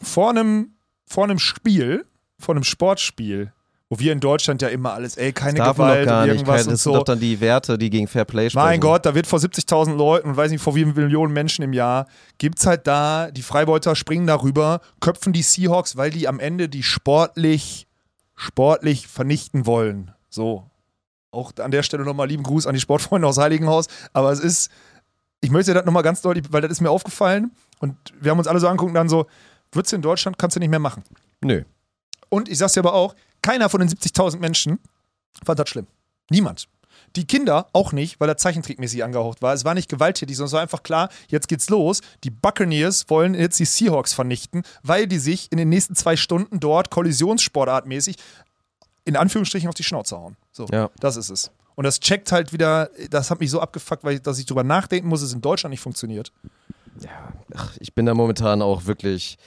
Vor einem, vor einem Spiel, vor einem Sportspiel, wo wir in Deutschland ja immer alles, ey, keine man Gewalt gar und nicht. irgendwas Kein, und das so. sind doch dann die Werte, die gegen Fair Play sprechen. Mein Gott, da wird vor 70.000 Leuten und weiß nicht vor wie vielen Millionen Menschen im Jahr, gibt's halt da, die Freibeuter springen darüber, köpfen die Seahawks, weil die am Ende die sportlich, sportlich vernichten wollen. So. Auch an der Stelle nochmal lieben Gruß an die Sportfreunde aus Heiligenhaus. Aber es ist, ich möchte das nochmal ganz deutlich, weil das ist mir aufgefallen und wir haben uns alle so angucken, dann so, würdest du in Deutschland, kannst du nicht mehr machen. Nö. Und ich sag's dir aber auch, keiner von den 70.000 Menschen fand das schlimm. Niemand. Die Kinder auch nicht, weil er zeichentrickmäßig angehaucht war. Es war nicht gewalttätig, sondern es war einfach klar, jetzt geht's los. Die Buccaneers wollen jetzt die Seahawks vernichten, weil die sich in den nächsten zwei Stunden dort kollisionssportartmäßig in Anführungsstrichen auf die Schnauze hauen. So, Ja. das ist es. Und das checkt halt wieder, das hat mich so abgefuckt, weil ich, dass ich drüber nachdenken muss, es in Deutschland nicht funktioniert. Ach, ich bin da momentan auch wirklich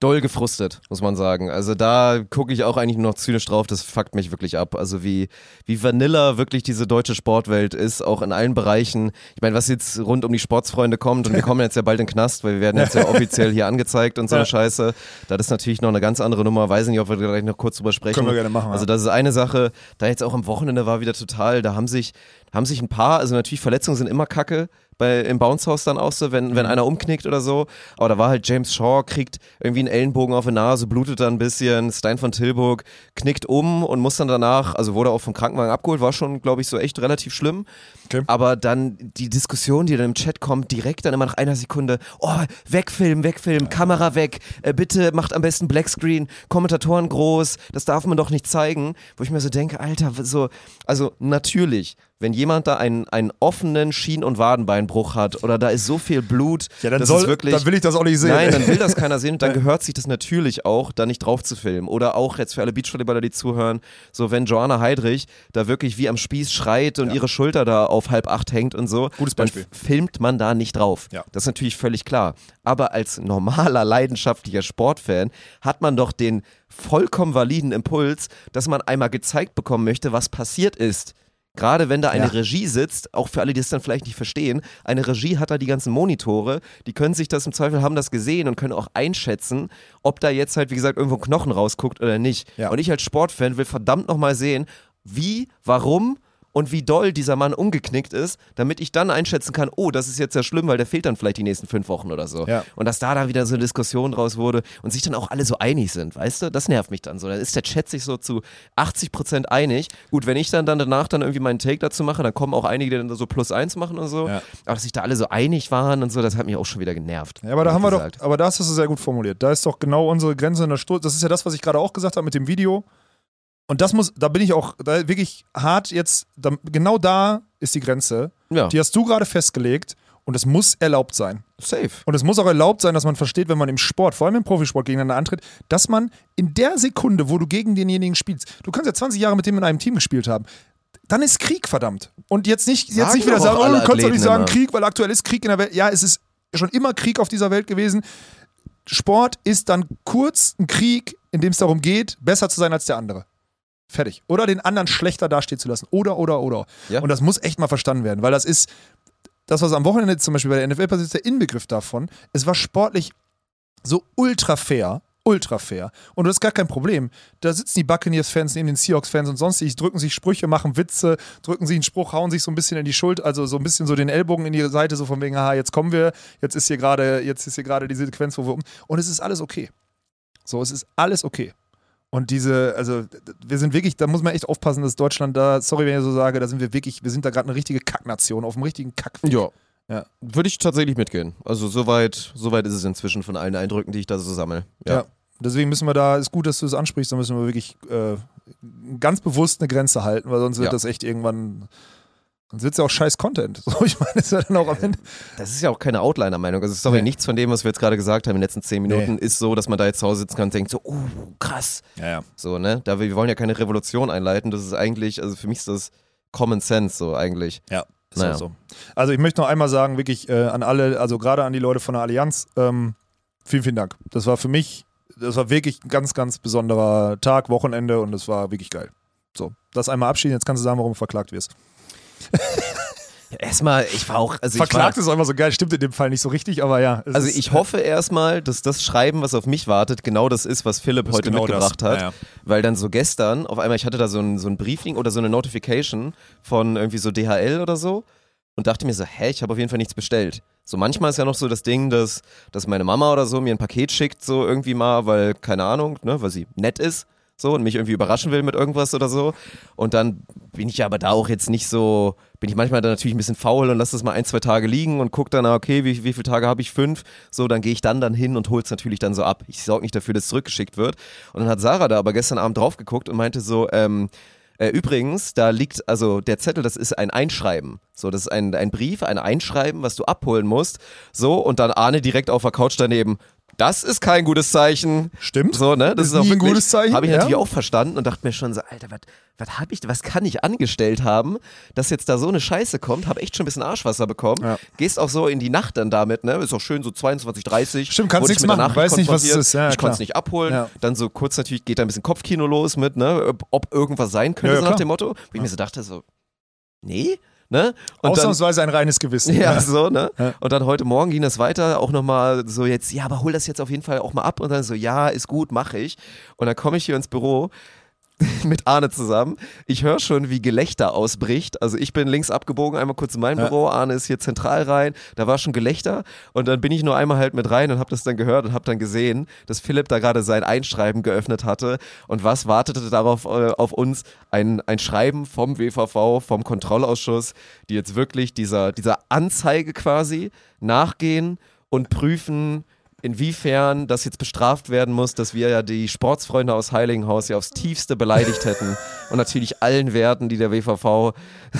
doll gefrustet, muss man sagen. Also da gucke ich auch eigentlich nur noch zynisch drauf, das fuckt mich wirklich ab. Also wie, wie vanilla wirklich diese deutsche Sportwelt ist, auch in allen Bereichen. Ich meine, was jetzt rund um die Sportsfreunde kommt und wir kommen jetzt ja bald in den Knast, weil wir werden jetzt ja offiziell hier angezeigt und so eine Ja. Scheiße. Das ist natürlich noch eine ganz andere Nummer. Weiß nicht, ob wir gleich noch kurz drüber sprechen. Können wir gerne machen. Also das ist eine Sache, da jetzt auch am Wochenende war wieder total, da haben sich, haben sich ein paar, also natürlich Verletzungen sind immer kacke, bei, im Bounce House dann auch so, wenn, wenn Mhm. einer umknickt oder so. Aber da war halt James Shaw, kriegt irgendwie einen Ellenbogen auf die Nase, blutet da ein bisschen. Stein von Tilburg knickt um und muss dann danach, also wurde auch vom Krankenwagen abgeholt, war schon, glaube ich, so echt relativ schlimm. Okay. Aber dann die Diskussion, die dann im Chat kommt, direkt dann immer nach einer Sekunde, oh, wegfilmen, wegfilmen, Kamera weg, äh, bitte macht am besten Blackscreen, Kommentatoren groß, das darf man doch nicht zeigen. Wo ich mir so denke, Alter, so, also natürlich, wenn jemand da einen, einen offenen Schien- und Wadenbeinbruch hat oder da ist so viel Blut, Ja, dann, soll, wirklich, dann will ich das auch nicht sehen. Nein, dann will das keiner sehen und dann gehört sich das natürlich auch, da nicht drauf zu filmen. Oder auch jetzt für alle Beachvolleyballer, die zuhören, so wenn Joanna Heidrich da wirklich wie am Spieß schreit und ihre Schulter da auf halb acht hängt und so, Gutes dann Beispiel. filmt man da nicht drauf. Ja. Das ist natürlich völlig klar. Aber als normaler, leidenschaftlicher Sportfan hat man doch den vollkommen validen Impuls, dass man einmal gezeigt bekommen möchte, was passiert ist. Gerade wenn da eine Ja. Regie sitzt, auch für alle, die es dann vielleicht nicht verstehen, eine Regie hat da die ganzen Monitore, die können sich das im Zweifel haben das gesehen und können auch einschätzen, ob da jetzt halt, wie gesagt, irgendwo ein Knochen rausguckt oder nicht. Ja. Und ich als Sportfan will verdammt nochmal sehen, wie, warum und wie doll dieser Mann umgeknickt ist, damit ich dann einschätzen kann, oh, das ist jetzt ja schlimm, weil der fehlt dann vielleicht die nächsten fünf Wochen oder so. Ja. Und dass da dann wieder so eine Diskussion draus wurde und sich dann auch alle so einig sind, weißt du? Das nervt mich dann so. Dann ist der Chat sich so zu 80 Prozent einig. Gut, wenn ich dann, dann danach dann irgendwie meinen Take dazu mache, dann kommen auch einige, die dann so plus eins machen und so. Ja. Aber dass sich da alle so einig waren und so, das hat mich auch schon wieder genervt. Ja, aber da haben wir gesagt. doch, aber das ist sehr gut formuliert. Da ist doch genau unsere Grenze in der Stunde. Das ist ja das, was ich gerade auch gesagt habe mit dem Video. Und das muss, da bin ich auch da wirklich hart jetzt, da, genau da ist die Grenze. Ja, Die hast du gerade festgelegt und es muss erlaubt sein. safe. Und es muss auch erlaubt sein, dass man versteht, wenn man im Sport, vor allem im Profisport gegeneinander antritt, dass man in der Sekunde, wo du gegen denjenigen spielst, du kannst ja 20 Jahre mit dem in einem Team gespielt haben, dann ist Krieg, verdammt. Und jetzt nicht, jetzt Sagen nicht wieder sagen, oh, du kannst doch nicht sagen immer. Krieg, weil aktuell ist Krieg in der Welt. Ja, es ist schon immer Krieg auf dieser Welt gewesen. Sport ist dann kurz ein Krieg, in dem es darum geht, besser zu sein als der andere. Fertig. Oder den anderen schlechter dastehen zu lassen. Oder, oder, oder. Ja. Und das muss echt mal verstanden werden, weil das ist, das, was am Wochenende zum Beispiel bei der NFL passiert, ist der Inbegriff davon. Es war sportlich so ultra fair, ultra fair. Und das ist gar kein Problem. Da sitzen die Buccaneers-Fans neben den Seahawks-Fans und sonstig, drücken sich Sprüche, machen Witze, drücken sich einen Spruch, hauen sich so ein bisschen in die Schuld, also so ein bisschen so den Ellbogen in die Seite, so von wegen, haha, jetzt kommen wir, jetzt ist hier gerade, jetzt ist hier gerade die Sequenz, wo wir um. Und es ist alles okay. So, es ist alles okay. Und diese, also wir sind wirklich, da muss man echt aufpassen, dass Deutschland da, sorry, wenn ich so sage, da sind wir wirklich, wir sind da gerade eine richtige Kacknation, auf einem richtigen Kack. Ja. Ja. Würde ich tatsächlich mitgehen. Also soweit, soweit ist es inzwischen von allen Eindrücken, die ich da so sammle. Ja. Deswegen müssen wir da, ist gut, dass du es ansprichst, da müssen wir wirklich äh, ganz bewusst eine Grenze halten, weil sonst wird Ja. das echt irgendwann, wird es ja auch scheiß Content. So, ich meine, ist ja dann auch am Ende. Das ist ja auch keine Outliner-Meinung. Also sorry, Nee. nichts von dem, was wir jetzt gerade gesagt haben in den letzten zehn Minuten, ist so, dass man da jetzt zu Hause sitzen kann und denkt so, uh, krass. Ja, ja. So, ne? Da wir, wir wollen ja keine Revolution einleiten. Das ist eigentlich, also für mich ist das Common Sense so eigentlich. Ja, ist Naja. so. Also ich möchte noch einmal sagen, wirklich äh, an alle, also gerade an die Leute von der Allianz, ähm, vielen, vielen Dank. Das war für mich das war wirklich ein ganz, ganz besonderer Tag, Wochenende und es war wirklich geil. So, das einmal abschieden, jetzt kannst du sagen, warum du verklagt wirst. Erstmal, ich war auch. Also verklagt war, ist auch immer so geil, stimmt in dem Fall nicht so richtig, aber ja. Also ist- ich hoffe erstmal, dass das Schreiben, was auf mich wartet, genau das ist, was Philipp ist heute genau mitgebracht das. hat. Ja, ja. Weil dann so gestern, auf einmal, ich hatte da so ein, so ein Briefing oder so eine Notification von irgendwie so DHL oder so und dachte mir so, hä, ich habe auf jeden Fall nichts bestellt. So manchmal ist ja noch so das Ding, dass, dass meine Mama oder so mir ein Paket schickt, so irgendwie mal, weil, keine Ahnung, ne, weil sie nett ist. So und mich irgendwie überraschen will mit irgendwas oder so. Und dann bin ich aber da auch jetzt nicht so, bin ich manchmal dann natürlich ein bisschen faul und lasse das mal ein, zwei Tage liegen und gucke dann, ah, okay, wie, wie viele Tage habe ich? Fünf. So, dann gehe ich dann dann hin und hole es natürlich dann so ab. Ich sorge nicht dafür, dass es zurückgeschickt wird. Und dann hat Sarah da aber gestern Abend drauf geguckt und meinte so, ähm, äh, übrigens, da liegt, also der Zettel, das ist ein Einschreiben. So, das ist ein, ein Brief, ein Einschreiben, was du abholen musst. So, und dann Arne direkt auf der Couch daneben. Das ist kein gutes Zeichen. Stimmt. So, ne? Das Ist ist, auch nie ein wirklich, gutes Zeichen, Habe ich ja. natürlich auch verstanden und dachte mir schon so, Alter, was was habe ich, was kann ich angestellt haben, dass jetzt da so eine Scheiße kommt? Habe echt schon ein bisschen Arschwasser bekommen. Ja. Gehst auch so in die Nacht dann damit, ne? Ist auch schön so 22, 30. Stimmt, kannst nichts machen, weiß nicht, was es ist. Ja, ich konnte es nicht abholen. Ja. Dann so kurz natürlich geht da ein bisschen Kopfkino los mit, ne? Ob, irgendwas sein könnte, so nach dem Motto. Wo ich mir so dachte, so, nee, ne? Und dann, Ausnahmsweise ein reines Gewissen. ja, so, ne? Ja. Und dann heute Morgen ging das weiter, auch nochmal so jetzt, ja, aber hol das jetzt auf jeden Fall auch mal ab. Und dann so, ja, ist gut, mache ich. Und dann komme ich hier ins Büro mit Arne zusammen. Ich höre schon, wie Gelächter ausbricht. Also ich bin links abgebogen, einmal kurz in mein Ja. Büro, Arne ist hier zentral rein. Da war schon Gelächter und dann bin ich nur einmal halt mit rein und habe das dann gehört und habe dann gesehen, dass Philipp da gerade sein Einschreiben geöffnet hatte. Und was wartete darauf äh, auf uns? Ein, ein Schreiben vom WVV, vom Kontrollausschuss, die jetzt wirklich dieser, dieser Anzeige quasi nachgehen und prüfen, inwiefern das jetzt bestraft werden muss, dass wir ja die Sportsfreunde aus Heiligenhaus ja aufs tiefste beleidigt hätten und natürlich allen Werten, die der WVV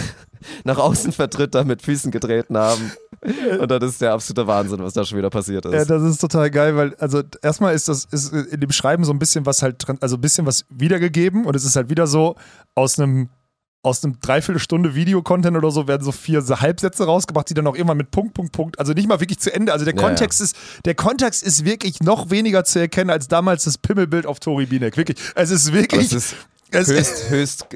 nach außen vertritt, da mit Füßen getreten haben. Und das ist der absolute Wahnsinn, was da schon wieder passiert ist. Ja, das ist total geil, weil, also erstmal ist das ist in dem Schreiben so ein bisschen was halt, also ein bisschen was wiedergegeben und es ist halt wieder so aus einem aus einem Dreiviertelstunde Videocontent oder so werden so vier so Halbsätze rausgebracht, die dann auch immer mit Punkt, Punkt, Punkt, also nicht mal wirklich zu Ende. Also der Ja, Kontext ist, der Kontext ist wirklich noch weniger zu erkennen als damals das Pimmelbild auf Tori Binek. Wirklich. Es ist wirklich. es höchst, höchst,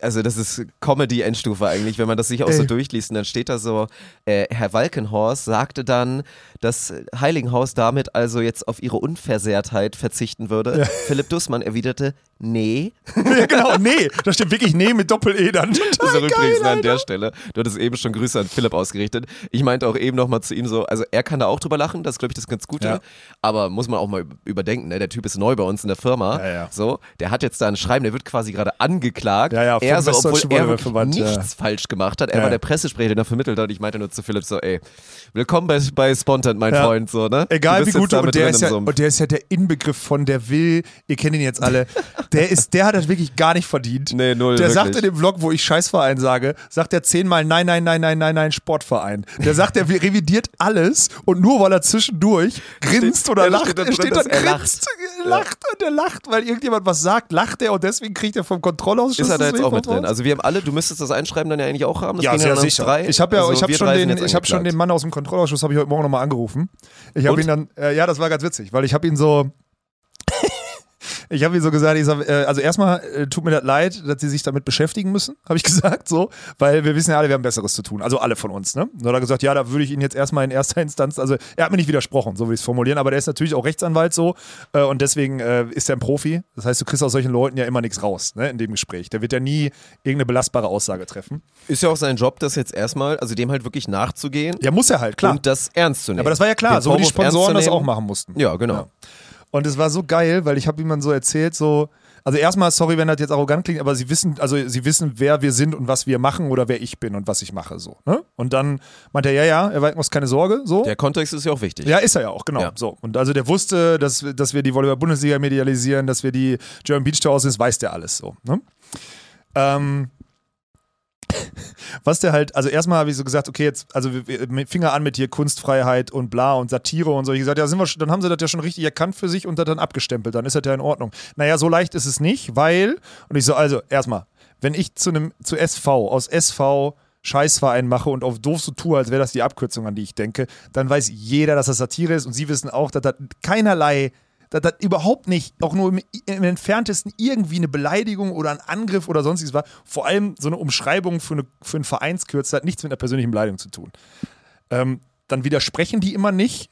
also das ist Comedy-Endstufe eigentlich, wenn man das sich auch so Ey. durchliest. Und dann steht da so, äh, Herr Walkenhorst sagte dann, dass Heiligenhaus damit also jetzt auf ihre Unversehrtheit verzichten würde. Philipp Dussmann erwiderte, nee. ja, genau, nee. Da steht wirklich nee mit Doppel-E dann. Das ist Total übrigens geil, an Alter. der Stelle. Du hattest eben schon Grüße an Philipp ausgerichtet. Ich meinte auch eben nochmal zu ihm so, also er kann da auch drüber lachen, das ist, glaube ich, das ganz Gute. Ja. Aber muss man auch mal überdenken, ne? der Typ ist neu bei uns in der Firma. Ja, ja. So, der hat jetzt da ein Schreiben, der wird quasi gerade angeklagt. Ja, ja, er so, obwohl er nichts falsch gemacht hat. Er war der Pressesprecher, der da vermittelt hat. Ich meinte nur zu Philipp so, ey, willkommen bei, bei Spontan, mein. Freund, so, ne? Egal wie gut und der ist ja und der ist ja der Inbegriff von der will, ihr kennt ihn jetzt alle. Der ist der hat das wirklich gar nicht verdient. Nee, null, Der wirklich. sagt in dem Vlog, wo ich Scheißverein sage, sagt er zehnmal nein nein nein nein nein nein Sportverein. Der sagt, er revidiert alles und nur weil er zwischendurch grinst oder ja, da lacht, steht da er drin, steht dann er grinst, er lacht und er lacht, weil irgendjemand was sagt, lacht er und deswegen kriegt er vom Kontrollausschuss ist er da jetzt auch mit drin? Also wir haben alle, du müsstest das Einschreiben dann ja eigentlich auch haben. Das Ja, ging sehr sicher. Drei. Ich habe ja, Also ich habe schon den, ich habe schon den Mann aus dem Kontrollausschuss habe ich heute Morgen nochmal angerufen. Ich habe ihn dann, äh, ja, das war ganz witzig, weil ich habe ihn so, ich habe ihn so gesagt, ich sag, äh, also erstmal äh, tut mir das leid, dass sie sich damit beschäftigen müssen, habe ich gesagt, so, weil wir wissen ja alle, wir haben Besseres zu tun, also alle von uns, ne? Und dann hat er gesagt, ja, da würde ich ihn jetzt erstmal in erster Instanz, also er hat mir nicht widersprochen, so will ich es formulieren, aber der ist natürlich auch Rechtsanwalt so äh, und deswegen ist er ein Profi. Das heißt, du kriegst aus solchen Leuten ja immer nichts raus, ne, in dem Gespräch. Der wird ja nie irgendeine belastbare Aussage treffen. Ist ja auch sein Job, das jetzt erstmal, also dem halt wirklich nachzugehen Ja, muss er halt, klar. und das ernst zu nehmen. Aber das war ja klar, Den so wie die Sponsoren das auch machen mussten. Ja, genau. Ja. Und es war so geil, weil ich habe ihm dann so erzählt, so, also erstmal, sorry, wenn das jetzt arrogant klingt, aber sie wissen, also sie wissen, wer wir sind und was wir machen oder wer ich bin und was ich mache, so. Ne? Und dann meinte er, ja, ja, er weiß keine Sorge, so. Der Kontext ist ja auch wichtig. Ja, ist er ja auch, genau. Ja. So. Und also der wusste, dass, dass wir die Volleyball-Bundesliga medialisieren, dass wir die German Beach Tour aussehen, das weiß der alles so. Ne? Ähm, was der halt, also erstmal habe ich so gesagt, okay, jetzt, also wir- Finger an mit hier Kunstfreiheit und bla und Satire und so. Ich gesagt, ja, sind wir, dann haben sie das ja schon richtig erkannt für sich und das dann abgestempelt, dann ist das ja in Ordnung. Naja, so leicht ist es nicht, weil, und ich so, also erstmal, wenn ich zu einem, zu SV, aus SV Scheißverein mache und auf doof so tue, als wäre das die Abkürzung, an die ich denke, dann weiß jeder, dass das Satire ist und sie wissen auch, dass das keinerlei dass das überhaupt nicht, auch nur im, im entferntesten irgendwie eine Beleidigung oder ein Angriff oder sonstiges war. Vor allem so eine Umschreibung für, eine, für einen Vereinskürzel hat nichts mit einer persönlichen Beleidigung zu tun. Ähm, dann widersprechen die immer nicht,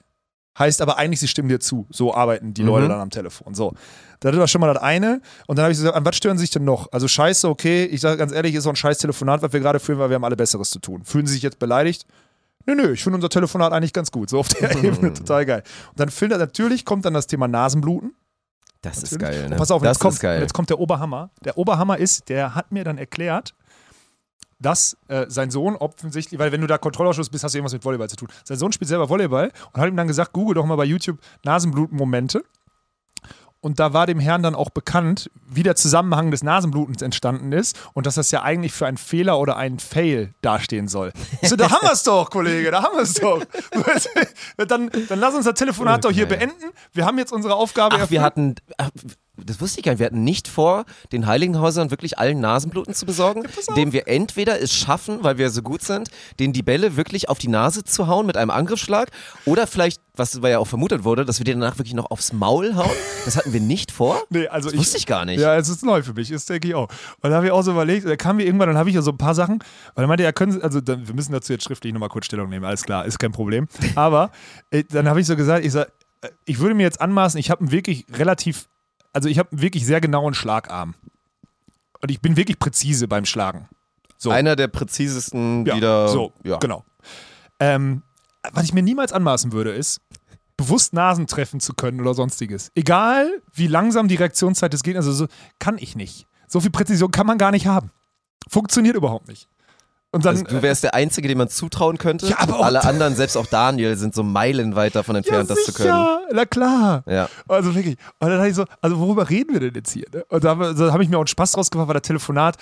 heißt aber eigentlich, sie stimmen dir zu. So arbeiten die Leute Mhm. dann am Telefon. So. Das war schon mal das eine. Und dann habe ich gesagt, an was stören sie sich denn noch? Also scheiße, okay, ich sage ganz ehrlich, ist so ein scheiß Telefonat, was wir gerade führen, weil wir haben alle Besseres zu tun. Fühlen sie sich jetzt beleidigt? Nö, nö, ich finde unser Telefonat eigentlich ganz gut. So auf der Ebene, total geil. Und dann findet natürlich kommt dann das Thema Nasenbluten. Das ist Natürlich. geil, Und ne? pass auf, das jetzt kommt, ist geil. jetzt kommt der Oberhammer. Der Oberhammer ist, der hat mir dann erklärt, dass äh, sein Sohn offensichtlich, weil wenn du da Kontrollausschuss bist, hast du irgendwas mit Volleyball zu tun. Sein Sohn spielt selber Volleyball und hat ihm dann gesagt, google doch mal bei YouTube Nasenbluten-Momente. Und da war dem Herrn dann auch bekannt, wie der Zusammenhang des Nasenblutens entstanden ist und dass das ja eigentlich für einen Fehler oder einen Fail dastehen soll. So, da haben wir es doch, Kollege, da haben wir es doch. dann, dann lass uns das Telefonat doch hier beenden. Wir haben jetzt unsere Aufgabe Ach, wir erfüllt. hatten, ach, das wusste ich gar nicht, wir hatten nicht vor, den Heiligenhausern wirklich allen Nasenbluten zu besorgen, indem wir entweder es schaffen, weil wir so gut sind, denen die Bälle wirklich auf die Nase zu hauen mit einem Angriffsschlag oder vielleicht, was ja auch vermutet wurde, dass wir die danach wirklich noch aufs Maul hauen. Das hatten wir nicht vor. Nee, also Das wusste ich gar nicht. Ja, es ist neu für mich, ist denke ich auch. Und da habe ich auch so überlegt, da kamen wir irgendwann, dann habe ich ja so ein paar Sachen, weil er meinte, ja, können Sie, also dann, wir müssen dazu jetzt schriftlich nochmal kurz Stellung nehmen, alles klar, ist kein Problem. Aber äh, dann habe ich so gesagt, ich sag, äh, ich würde mir jetzt anmaßen, ich habe einen wirklich relativ, also ich habe einen wirklich sehr genauen Schlagarm. Und ich bin wirklich präzise beim Schlagen. So. Einer der präzisesten, Ja, die da. so, ja. genau. Ähm, was ich mir niemals anmaßen würde, ist, bewusst Nasen treffen zu können oder sonstiges. Egal, wie langsam die Reaktionszeit des Gegners, also so, kann ich nicht. So viel Präzision kann man gar nicht haben. Funktioniert überhaupt nicht. Und dann, Also du wärst der Einzige, dem man zutrauen könnte. Ja, aber auch- Alle anderen, selbst auch Daniel, sind so meilenweit davon entfernt, ja, das zu können. sicher, na klar. Ja. Also wirklich. Und dann dachte ich so, also worüber reden wir denn jetzt hier? Ne? Und da habe hab ich mir auch einen Spaß draus gemacht, weil der Telefonat,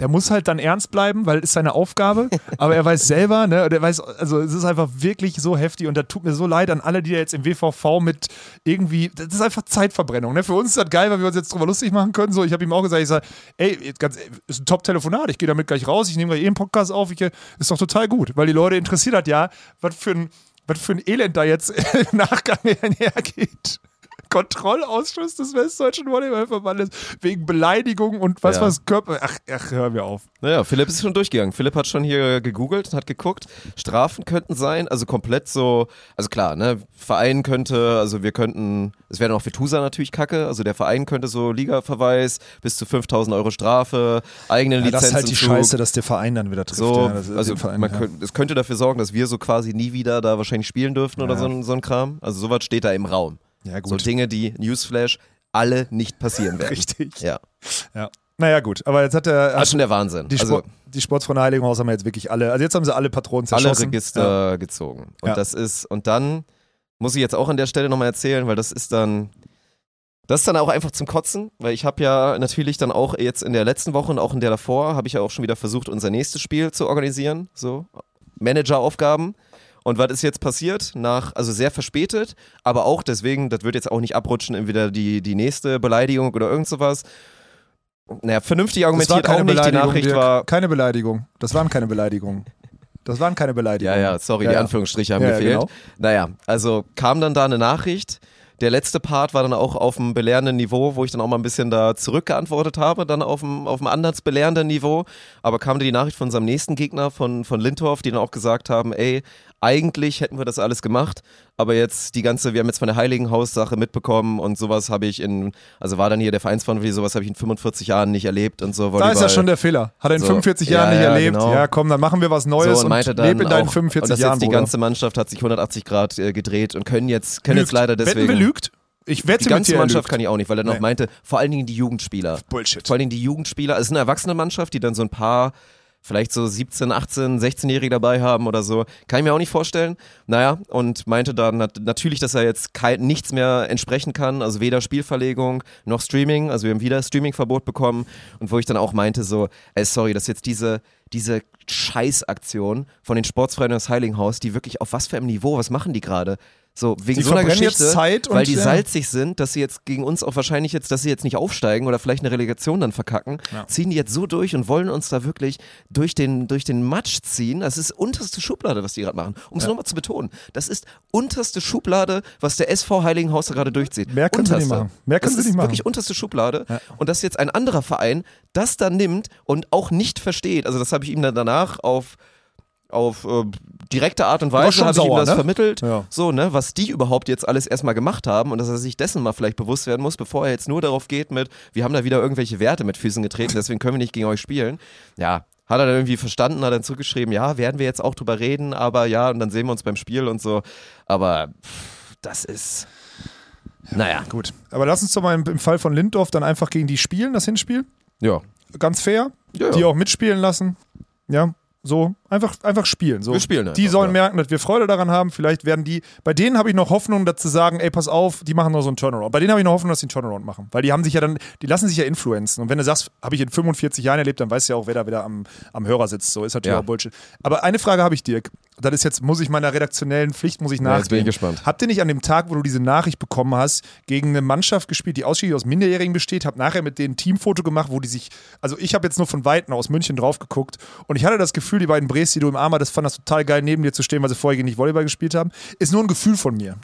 der muss halt dann ernst bleiben, weil es ist seine Aufgabe. aber er weiß selber, ne? Und er weiß, also es ist einfach wirklich so heftig und da tut mir so leid an alle, die da jetzt im WVV mit irgendwie, das ist einfach Zeitverbrennung. Ne? Für uns ist das geil, weil wir uns jetzt drüber lustig machen können. So, ich habe ihm auch gesagt, ich sage, ey, ganz, ist ein Top-Telefonat, ich gehe damit gleich raus, ich nehme gleich eh einen Podcast auf, ich, ist doch total gut, weil die Leute interessiert hat ja, was für ein, was für ein Elend da jetzt im Nachgang hergeht. Kontrollausschuss des Westdeutschen Volleyballverbandes wegen Beleidigung und was Ja. was Körper. Ach, ach, hör mir auf. Naja, Philipp ist schon durchgegangen. Philipp hat schon hier gegoogelt und hat geguckt. Strafen könnten sein, also komplett so, also klar, ne, Verein könnte, also wir könnten, es wäre dann auch für Tusa natürlich kacke, also der Verein könnte so Ligaverweis, bis zu 5000 Euro Strafe, eigenen Ja, das ist halt die Lizenzentzug. Scheiße, dass der Verein dann wieder trifft. So, ja, das ist also Verein, man ja. könnte, es könnte dafür sorgen, dass wir so quasi nie wieder da wahrscheinlich spielen dürften oder so, ein- so ein Kram. Also sowas steht da im Raum. Ja, So gut. Dinge, die Newsflash alle nicht passieren werden. Richtig. Ja, Ja. Naja, gut. Aber jetzt hat der. das ist schon der Wahnsinn. die, also die Sportsfreunde Heiligenhaus haben jetzt wirklich alle. Also jetzt haben sie alle Patronen alle zerschossen. Register gezogen. Und Ja. das ist, und dann muss ich jetzt auch an der Stelle nochmal erzählen, weil das ist dann, das ist dann auch einfach zum Kotzen, weil ich habe ja natürlich dann auch jetzt in der letzten Woche und auch in der davor, habe ich ja auch schon wieder versucht, unser nächstes Spiel zu organisieren, so Manageraufgaben. Und was ist jetzt passiert? Nach, also sehr verspätet, aber auch deswegen, das wird jetzt auch nicht abrutschen in wieder die, die nächste Beleidigung oder irgend sowas. Naja, vernünftig Das war argumentiert auch keine nicht. Die Beleidigung. Nachricht Dirk. war, Keine Beleidigung. Das waren keine Beleidigungen. Das waren keine Ja, Beleidigungen. ja, sorry, Ja, die ja. Anführungsstriche haben Ja, ja, gefehlt. genau. Naja, also kam dann da eine Nachricht. Der letzte Part war dann auch auf einem belehrenden Niveau, wo ich dann auch mal ein bisschen da zurückgeantwortet habe, dann auf einem, auf einem anders belehrenden Niveau. Aber kam dann die Nachricht von unserem nächsten Gegner, von, von Lindorf, die dann auch gesagt haben, ey, eigentlich hätten wir das alles gemacht, aber jetzt die ganze, wir haben jetzt von der Heiligenhaus-Sache mitbekommen und sowas habe ich in, also war dann hier der Vereinsverantwortliche, sowas habe ich in 45 Jahren nicht erlebt und so. Da ist ja Volleyball. schon der Fehler. Hat er in So. 45 Ja, Jahren nicht ja, erlebt. genau. Ja, komm, dann machen wir was Neues so, und und leb in deinen auch, 45 und das Jahren, jetzt die Bruder. ganze Mannschaft hat sich 180 Grad äh, gedreht und können jetzt können jetzt Lügt. leider Wetten deswegen wir lügt? Ich wette die ganze Mannschaft kann ich auch nicht, weil er noch Nee. meinte, vor allen Dingen die Jugendspieler. Bullshit. Vor allen Dingen die Jugendspieler, es ist eine erwachsene Mannschaft, die dann so ein paar vielleicht so 17, 18, 16-Jährige dabei haben oder so. Kann ich mir auch nicht vorstellen. Naja, und meinte dann nat natürlich, dass er jetzt nichts mehr entsprechen kann, also weder Spielverlegung noch Streaming. Also wir haben wieder Streamingverbot bekommen und wo ich dann auch meinte so, ey, sorry, dass jetzt diese, diese Scheißaktion von den Sportsfreunden des Heiligenhaus, die wirklich auf was für einem Niveau, was machen die gerade? So, wegen Die so einer Geschichte, Zeit und, weil die ja. salzig sind, dass sie jetzt gegen uns auch wahrscheinlich jetzt, dass sie jetzt nicht aufsteigen oder vielleicht eine Relegation dann verkacken, Ja. ziehen die jetzt so durch und wollen uns da wirklich durch den, durch den Matsch ziehen. Das ist unterste Schublade, was die gerade machen. Um es nochmal zu betonen, das ist unterste Schublade, was der SV Heiligenhaus da gerade durchzieht. Mehr können sie nicht Unterste. machen. Mehr können das sie ist nicht machen. wirklich unterste Schublade. Ja. Und dass jetzt ein anderer Verein das dann nimmt und auch nicht versteht, also das habe ich ihm dann danach auf auf äh, direkte Art und Weise habe ich ihm das ne? vermittelt, Ja. so, ne, was die überhaupt jetzt alles erstmal gemacht haben und dass er sich dessen mal vielleicht bewusst werden muss, bevor er jetzt nur darauf geht mit, wir haben da wieder irgendwelche Werte mit Füßen getreten, deswegen können wir nicht gegen euch spielen. Ja, hat er dann irgendwie verstanden, hat dann zurückgeschrieben, ja, werden wir jetzt auch drüber reden, aber ja, und dann sehen wir uns beim Spiel und so. Aber pff, das ist, naja, Gut. Aber lass uns doch mal im, im Fall von Lindorf dann einfach gegen die spielen, das Hinspiel. ja. Ganz fair. Ja, ja. Die auch mitspielen lassen. Ja. So, einfach, einfach spielen. So. Wir spielen Die einfach, sollen ja. merken, dass wir Freude daran haben. Vielleicht werden die, bei denen habe ich noch Hoffnung, dazu sagen, ey, pass auf, die machen noch so einen Turnaround. Bei denen habe ich noch Hoffnung, dass die einen Turnaround machen. Weil die haben sich ja dann, die lassen sich ja influenzen. Und wenn du sagst, habe ich in 45 Jahren erlebt, dann weißt du ja auch, wer da wieder am, am Hörer sitzt. So ist natürlich Ja. auch Bullshit. Aber eine Frage habe ich, Dirk. Das ist jetzt, muss ich meiner redaktionellen Pflicht, muss ich Ja, nachgehen. jetzt bin ich gespannt. Habt ihr nicht an dem Tag, wo du diese Nachricht bekommen hast, gegen eine Mannschaft gespielt, die ausschließlich aus Minderjährigen besteht, hab nachher mit denen ein Teamfoto gemacht, wo die sich, also ich habe jetzt nur von Weitem aus München drauf geguckt und ich hatte das Gefühl, die beiden Bres, die du im Arm hattest, fanden das total geil, neben dir zu stehen, weil sie vorher nicht Volleyball gespielt haben. Ist nur ein Gefühl von mir.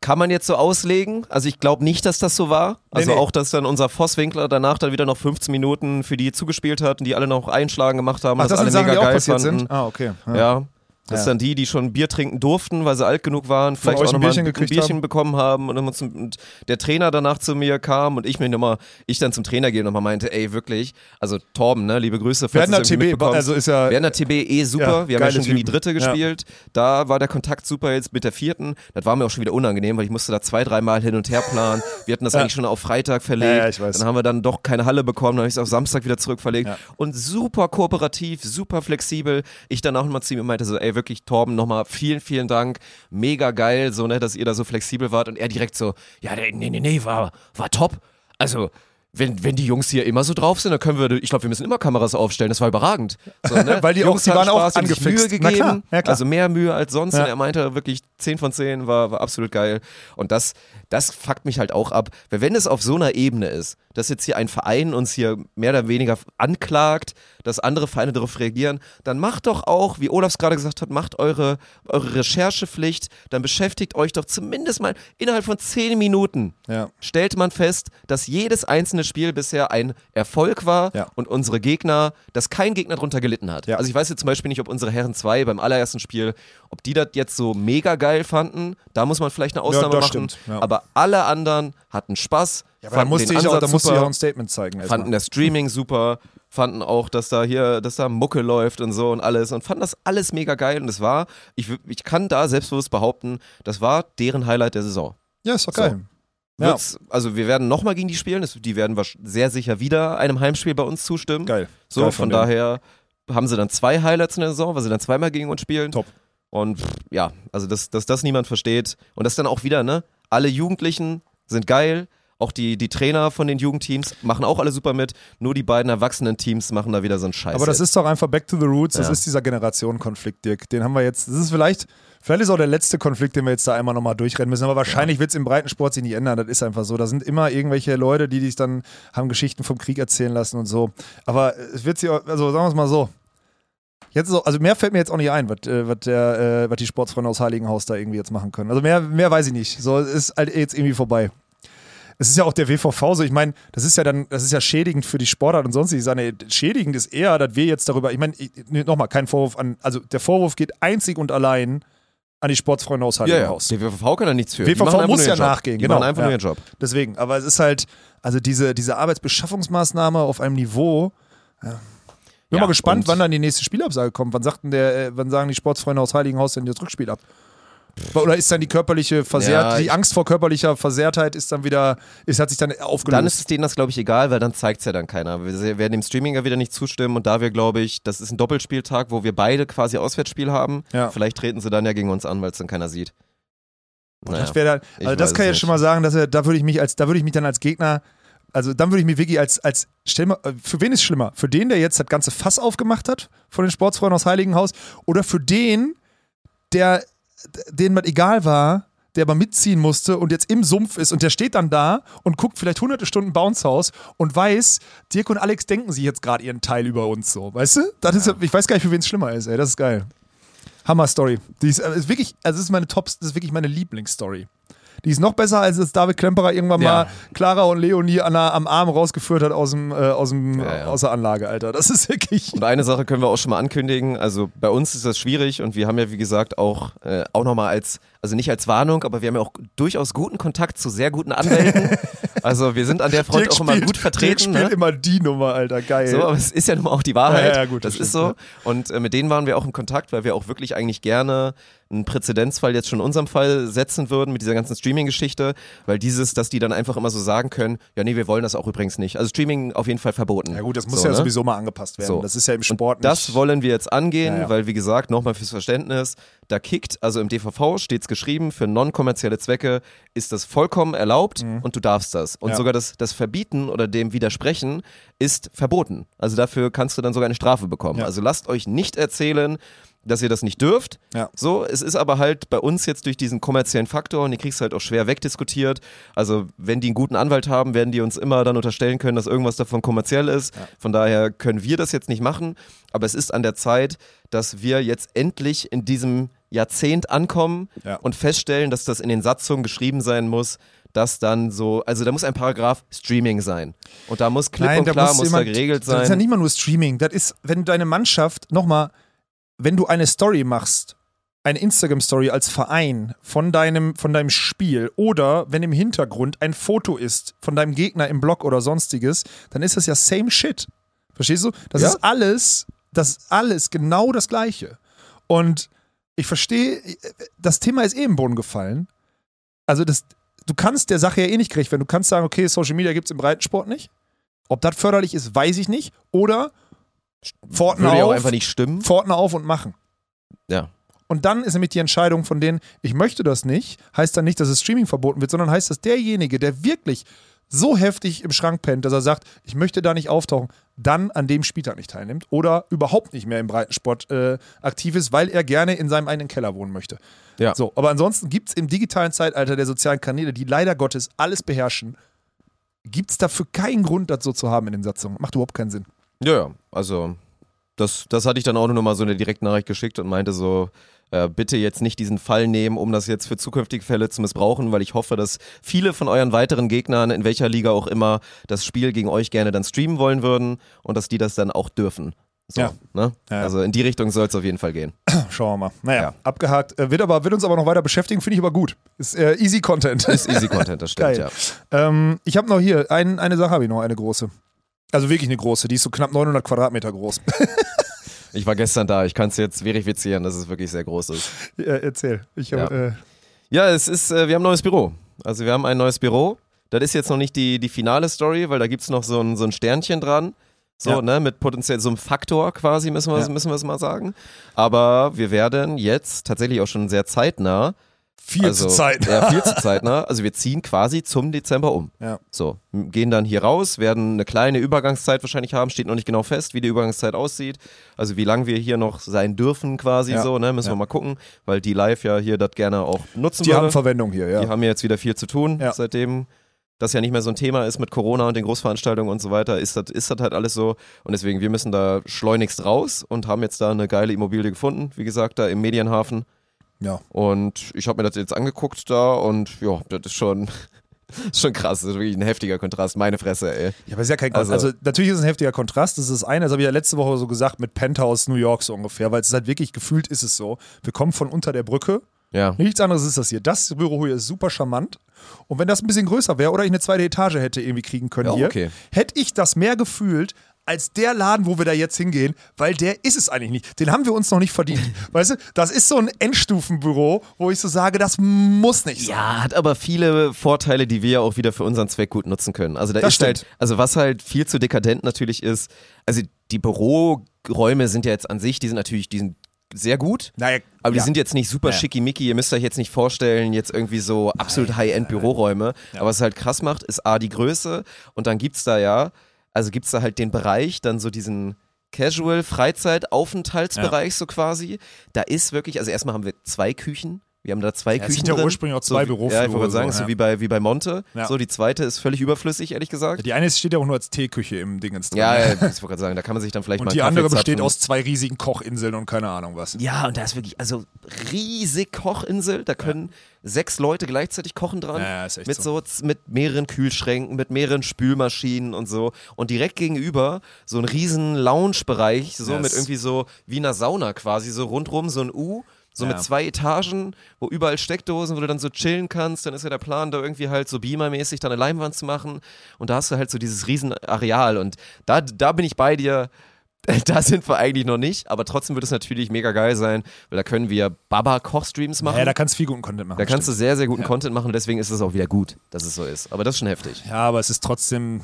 Kann man jetzt so auslegen? Also ich glaube nicht, dass das so war. Also Nee, nee. auch, dass dann unser Vosswinkler danach dann wieder noch 15 Minuten für die zugespielt hat und die alle noch Einschlagen gemacht haben, Ach, das alle sind Sachen, mega die auch geil passiert fanden. sind? Ah, okay. Ja. Das Ja. sind dann die, die schon Bier trinken durften, weil sie alt genug waren, vielleicht auch ein nochmal Bierchen ein, ein Bierchen haben? bekommen haben und, dann zum, und der Trainer danach zu mir kam und ich mir nochmal, ich dann zum Trainer gehe und nochmal meinte, ey, wirklich, also Torben, ne, liebe Grüße, falls Werner TB, also ist ja, Werner TB eh super. Ja, wir haben ja schon gegen die dritte Ja. gespielt. Da war der Kontakt super jetzt mit der vierten. Das war mir auch schon wieder unangenehm, weil ich musste da zwei, dreimal hin und her planen. Wir hatten das Ja. eigentlich schon auf Freitag verlegt. Ja, ja, ich weiß. Dann haben wir dann doch keine Halle bekommen, dann habe ich es auf Samstag wieder zurückverlegt. Ja. Und super kooperativ, super flexibel. Ich dann auch nochmal zu ihm meinte so, ey, wirklich, Torben, nochmal vielen, vielen Dank. Mega geil, so, ne, dass ihr da so flexibel wart. Und er direkt so, ja, nee, nee, nee, war, war top. Also, wenn, wenn die Jungs hier immer so drauf sind, dann können wir, ich glaube, wir müssen immer Kameras aufstellen. Das war überragend. So, ne? Weil die auch- die waren auch Spaß, sich angefixt. Mühe gegeben, klar, ja klar. also mehr Mühe als sonst. Ja. Und er meinte wirklich 10 von 10 war, war absolut geil. Und das, das fuckt mich halt auch ab. Weil wenn es auf so einer Ebene ist, dass jetzt hier ein Verein uns hier mehr oder weniger anklagt, dass andere Vereine darauf reagieren, dann macht doch auch, wie Olafs gerade gesagt hat, macht eure, eure Recherchepflicht, dann beschäftigt euch doch zumindest mal innerhalb von 10 Minuten ja. stellt man fest, dass jedes einzelne Spiel bisher ein Erfolg war Ja. und unsere Gegner, dass kein Gegner drunter gelitten hat. Ja. Also ich weiß jetzt zum Beispiel nicht, ob unsere Herren 2 beim allerersten Spiel, ob die das jetzt so mega geil fanden. Da muss man vielleicht eine Ausnahme machen. stimmt. Aber alle anderen hatten Spaß, Ja, aber da musste, ich auch, da musste ich super, auch ein Statement zeigen. erstmal. fanden das Streaming super, fanden auch, dass da hier, dass da Mucke läuft und so und alles und fanden das alles mega geil und es war, ich, ich kann da selbstbewusst behaupten, das war deren Highlight der Saison. Ja, ist doch So. geil. Ja. Also wir werden nochmal gegen die spielen. Die werden sehr sicher wieder einem Heimspiel bei uns zustimmen. Geil. So, Geil von, denen. daher haben sie dann zwei Highlights in der Saison, weil sie dann zweimal gegen uns spielen. Top. Und ja, also dass, dass das niemand versteht. Und das dann auch wieder, ne? Alle Jugendlichen sind geil. Auch die, die Trainer von den Jugendteams machen auch alle super mit. Nur die beiden erwachsenen Teams machen da wieder so einen Scheiß. Aber das ist doch einfach back to the roots. Das Ja. ist dieser Generationenkonflikt, Dirk. Den haben wir jetzt. Das ist vielleicht, vielleicht ist auch der letzte Konflikt, den wir jetzt da einmal nochmal durchrennen müssen. Aber wahrscheinlich wird es im Breitensport sich nicht ändern. Das ist einfach so. Da sind immer irgendwelche Leute, die sich dann haben Geschichten vom Krieg erzählen lassen und so. Aber es wird sie, auch- also sagen wir es mal so. Jetzt auch, also mehr fällt mir jetzt auch nicht ein, was, äh, was, der, äh, was die Sportsfreunde aus Heiligenhaus da irgendwie jetzt machen können. Also mehr, mehr weiß ich nicht. So es ist halt jetzt irgendwie vorbei. Es ist ja auch der WVV so, ich meine, das ist ja dann, das ist ja schädigend für die Sportart und sonst. Ich sage, ey, schädigend ist eher, dass wir jetzt darüber, ich meine, nochmal, kein Vorwurf an, also der Vorwurf geht einzig und allein an die Sportsfreunde aus ja, ja. Heiligenhaus. Der WVV kann da nichts für. Die WVV muss nur ja Job. nachgehen, die genau, machen einfach nur ja. ihren Job. Deswegen, aber es ist halt, also diese, diese Arbeitsbeschaffungsmaßnahme auf einem Niveau. Ja. Bin Ja, mal gespannt, wann dann die nächste Spielabsage kommt. Wann sagt denn der, äh, wann sagen die Sportsfreunde aus Heiligenhaus denn das Rückspiel ab? Oder ist dann die körperliche Versehrt, Ja, die Angst vor körperlicher Versehrtheit ist dann wieder, ist, hat sich dann aufgelöst? Dann ist es denen das, glaube ich, egal, weil dann zeigt es ja dann keiner. Wir werden dem Streaming ja wieder nicht zustimmen und da wir, glaube ich, das ist ein Doppelspieltag, wo wir beide quasi Auswärtsspiel haben. Ja. Vielleicht treten sie dann ja gegen uns an, weil es dann keiner sieht. Naja. Das dann, also das kann ich es jetzt schon mal sagen, dass er, da würde ich mich als, da würde ich mich dann als Gegner, also dann würde ich mich wirklich als, als, stell mal, äh, für wen ist schlimmer? Für den, der jetzt das ganze Fass aufgemacht hat von den Sportsfreunden aus Heiligenhaus oder für den, der denen man egal war, der aber mitziehen musste und jetzt im Sumpf ist und der steht dann da und guckt vielleicht hunderte Stunden Bounce House und weiß, Dirk und Alex denken sich jetzt gerade ihren Teil über uns so, weißt du? Das ist, ich weiß gar nicht, für wen es schlimmer ist, ey, das ist geil. Hammer Story. Die ist, äh, ist wirklich, also das ist meine Top, das ist wirklich meine Lieblingsstory. Die ist noch besser, als es David Klemperer irgendwann Ja. mal Clara und Leonie an der, am Arm rausgeführt hat aus, dem, äh, aus, dem, ja. aus der Anlage, Alter. Das ist wirklich. Und eine Sache können wir auch schon mal ankündigen. Also bei uns ist das schwierig und wir haben ja, wie gesagt, auch, äh, auch nochmal als, also nicht als Warnung, aber wir haben ja auch durchaus guten Kontakt zu sehr guten Anwälten. also wir sind an der Front Dirk auch immer spielt- gut Dirk vertreten. spielt Ne? immer die Nummer, Alter. Geil. So, aber es ist ja nun mal auch die Wahrheit. Ja, ja, gut, das, das ist so. Und äh, mit denen waren wir auch in Kontakt, weil wir auch wirklich eigentlich gerne einen Präzedenzfall jetzt schon in unserem Fall setzen würden mit dieser ganzen Streaming-Geschichte, weil dieses, dass die dann einfach immer so sagen können, ja nee, wir wollen das auch übrigens nicht. Also Streaming auf jeden Fall verboten. ja gut, das muss so, ja ne? sowieso mal angepasst werden. So. Das ist ja im Und Sport das nicht. wollen wir jetzt angehen, ja. weil wie gesagt, nochmal fürs Verständnis, da kickt, also im DVV steht es geschrieben, für non-kommerzielle Zwecke ist das vollkommen erlaubt und du darfst das. Und Mhm. Ja. sogar das, das Verbieten oder dem Widersprechen ist verboten. Also dafür kannst du dann sogar eine Strafe bekommen. Ja. Also lasst euch nicht erzählen, dass ihr das nicht dürft. Ja. So, es ist aber halt bei uns jetzt durch diesen kommerziellen Faktor und die kriegst du halt auch schwer wegdiskutiert. Also, wenn die einen guten Anwalt haben, werden die uns immer dann unterstellen können, dass irgendwas davon kommerziell ist. Von daher können wir das jetzt nicht machen. Aber es ist an der Zeit, dass wir jetzt endlich in diesem Jahrzehnt ankommen Ja. und feststellen, dass das in den Satzungen geschrieben sein muss, dass dann so, also da muss ein Paragraph Streaming sein. Und da muss klipp und da klar, muss da jemand- geregelt Das ist ja sein. nicht mal nur Streaming. Das ist, wenn deine Mannschaft, nochmal, wenn du eine Story machst, eine Instagram-Story als Verein von deinem, von deinem Spiel oder wenn im Hintergrund ein Foto ist von deinem Gegner im Blog oder sonstiges, dann ist das ja same shit. Verstehst du? Das Ja. ist alles, das ist alles genau das Gleiche. Und ich verstehe, das Thema ist eh im Boden gefallen. Also das, du kannst der Sache ja eh nicht gerecht werden. Du kannst sagen, okay, Social Media gibt es im Breitensport nicht. Ob das förderlich ist, weiß ich nicht. Oder Pforten Würde auch auf, einfach nicht stimmen. Pforten auf und machen. Ja. Und dann ist nämlich die Entscheidung von denen, ich möchte das nicht, heißt dann nicht, dass es Streaming verboten wird, sondern heißt, dass derjenige, der wirklich so heftig im Schrank pennt, dass er sagt, ich möchte da nicht auftauchen, dann an dem Spieltag nicht teilnimmt oder überhaupt nicht mehr im Breitensport äh, aktiv ist, weil er gerne in seinem eigenen Keller wohnen möchte. Ja. So, aber ansonsten gibt es im digitalen Zeitalter der sozialen Kanäle, die leider Gottes alles beherrschen, gibt es dafür keinen Grund, das so zu haben in den Satzungen. Macht überhaupt keinen Sinn. Ja, ja, also das, das hatte ich dann auch nur noch mal so eine Direktnachricht geschickt und meinte so, äh, bitte jetzt nicht diesen Fall nehmen, um das jetzt für zukünftige Fälle zu missbrauchen, weil ich hoffe, dass viele von euren weiteren Gegnern, in welcher Liga auch immer, das Spiel gegen euch gerne dann streamen wollen würden und dass die das dann auch dürfen. So, Ja. Ne? Ja. Also in die Richtung soll es auf jeden Fall gehen. Schauen wir mal. Naja, Ja. abgehakt. Äh, wird, aber, wird uns aber noch weiter beschäftigen, finde ich aber gut. Ist äh, easy Content. Ist easy Content, das stimmt, Geil. ja. ähm, ich habe noch hier, ein, eine Sache habe ich noch, eine große. Also wirklich eine große, die ist so knapp 900 Quadratmeter groß. Ich war gestern da, ich kann es jetzt verifizieren, dass es wirklich sehr groß ist. äh, erzähl. Ich hab, Ja. äh, Ja, es ist, äh, wir haben ein neues Büro. Also wir haben ein neues Büro. Das ist jetzt noch nicht die, die finale Story, weil da gibt es noch so ein, so ein Sternchen dran. So, Ja. ne, mit potenziell so einem Faktor quasi, müssen wir, Ja. müssen wir es mal sagen. Aber wir werden jetzt tatsächlich auch schon sehr zeitnah. Viel also, zu Zeit. Ja, viel zu zeitnah. Also wir ziehen quasi zum Dezember um. Ja. So, gehen dann hier raus, werden eine kleine Übergangszeit wahrscheinlich haben, steht noch nicht genau fest, wie die Übergangszeit aussieht. Also wie lange wir hier noch sein dürfen quasi Ja. so, ne, müssen Ja. wir mal gucken, weil die Live ja hier das gerne auch nutzen Die würde. haben Verwendung hier, ja. Die haben ja jetzt wieder viel zu tun, seitdem das ja nicht mehr so ein Thema ist mit Corona und den Großveranstaltungen und so weiter, ist das, ist das halt alles so. Und deswegen, wir müssen da schleunigst raus und haben jetzt da eine geile Immobilie gefunden, wie gesagt, da im Medienhafen. Ja. Und ich habe mir das jetzt angeguckt da und ja, das ist schon, ist schon krass. Das ist wirklich ein heftiger Kontrast. Meine Fresse, ey. Ja, aber ist ja kein Also- also, also natürlich ist es ein heftiger Kontrast. Das ist das eine, das habe ich ja letzte Woche so gesagt mit Penthouse New York so ungefähr, weil es ist halt wirklich gefühlt ist es so. Wir kommen von unter der Brücke. Ja. Nichts anderes ist das hier. Das Büro hier ist super charmant. Und wenn das ein bisschen größer wäre oder ich eine zweite Etage hätte irgendwie kriegen können Ja, hier, okay. hätte ich das mehr gefühlt als der Laden, wo wir da jetzt hingehen, weil der ist es eigentlich nicht. Den haben wir uns noch nicht verdient. weißt du, das ist so ein Endstufenbüro, wo ich so sage, das muss nicht sein. Ja, hat aber viele Vorteile, die wir ja auch wieder für unseren Zweck gut nutzen können. Also da Das ist halt, stimmt. also was halt viel zu dekadent natürlich ist, also die Büroräume sind ja jetzt an sich, die sind natürlich, die sind sehr gut. Naja, Aber die ja. sind jetzt nicht super Ja. schickimicki. Ihr müsst euch jetzt nicht vorstellen, jetzt irgendwie so absolut High-End-Büroräume. Aber was es halt krass macht, ist A, die Größe. Und dann gibt's da ja, also gibt's da halt den Bereich, dann so diesen Casual-Freizeit-Aufenthaltsbereich so quasi. Da ist wirklich, also erstmal haben wir zwei Küchen. Wir haben da zwei Ja, es Küchen sind ja drin. ursprünglich auch zwei so, wie- Büroflure, Ja, ich wollte sagen, so, ja. wie bei, wie bei Monte. Ja. So, die zweite ist völlig überflüssig, ehrlich gesagt. Die eine steht ja auch nur als Teeküche im Dingens drin. Ja, ja, ich wollte gerade sagen, da kann man sich dann vielleicht mal Und die andere besteht zapfen. aus zwei riesigen Kochinseln und keine Ahnung was. Ja, und da ist wirklich, also riesig Kochinsel, da können sechs Leute gleichzeitig kochen dran. Ja, ist echt mit so. so. mit mehreren Kühlschränken, mit mehreren Spülmaschinen und so. Und direkt gegenüber so ein riesen Lounge-Bereich, so Ja, mit es- irgendwie so wie einer Sauna quasi, so rundrum, so ein U. So Ja. mit zwei Etagen, wo überall Steckdosen, wo du dann so chillen kannst. Dann ist ja der Plan, da irgendwie halt so Beamer-mäßig da eine Leinwand zu machen. Und da hast du halt so dieses riesen Areal. Und da, da bin ich bei dir. Da sind wir eigentlich noch nicht, aber trotzdem wird es natürlich mega geil sein, weil da können wir Baba-Kochstreams machen. Ja, da kannst du viel guten Content machen. Da kannst du stimmt. sehr, sehr guten Ja. Content machen und deswegen ist es auch wieder gut, dass es so ist. Aber das ist schon heftig. Ja, aber es ist trotzdem.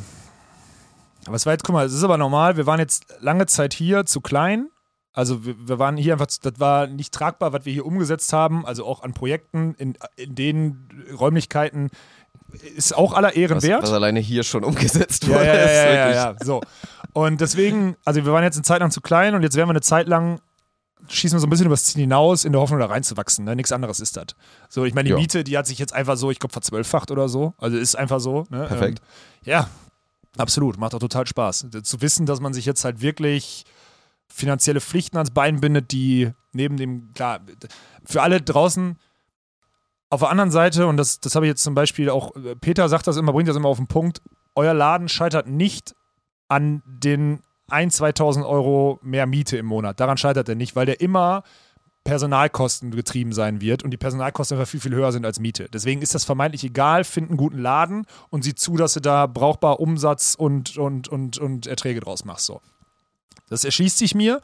Aber es war jetzt, guck mal, es ist aber normal. Wir waren jetzt lange Zeit hier zu klein. Also wir, wir waren hier einfach, das war nicht tragbar, was wir hier umgesetzt haben. Also auch an Projekten, in, in den Räumlichkeiten ist auch aller Ehren Was, wert. was alleine hier schon umgesetzt wurde. ja, ja, ja, ja, ja, so. Und deswegen, also wir waren jetzt eine Zeit lang zu klein und jetzt werden wir eine Zeit lang, schießen wir so ein bisschen übers Ziel hinaus, in der Hoffnung, da reinzuwachsen. Ne? Nichts anderes ist das. So, ich meine, die Ja. Miete, die hat sich jetzt einfach so, ich glaube, verzwölffacht oder so. Also ist einfach so. Ne? Perfekt. Ähm, ja, absolut. Macht auch total Spaß. Zu wissen, dass man sich jetzt halt wirklich finanzielle Pflichten ans Bein bindet, die neben dem, klar, für alle draußen, auf der anderen Seite, und das, das habe ich jetzt zum Beispiel auch, äh, Peter sagt das immer, bringt das immer auf den Punkt, euer Laden scheitert nicht an den 1.000, 2.000 Euro mehr Miete im Monat. Daran scheitert er nicht, weil der immer Personalkosten getrieben sein wird und die Personalkosten einfach viel, viel höher sind als Miete. Deswegen ist das vermeintlich egal, find einen guten Laden und sieh zu, dass du da brauchbar Umsatz und, und, und, und Erträge draus machst. So. Das erschließt sich mir.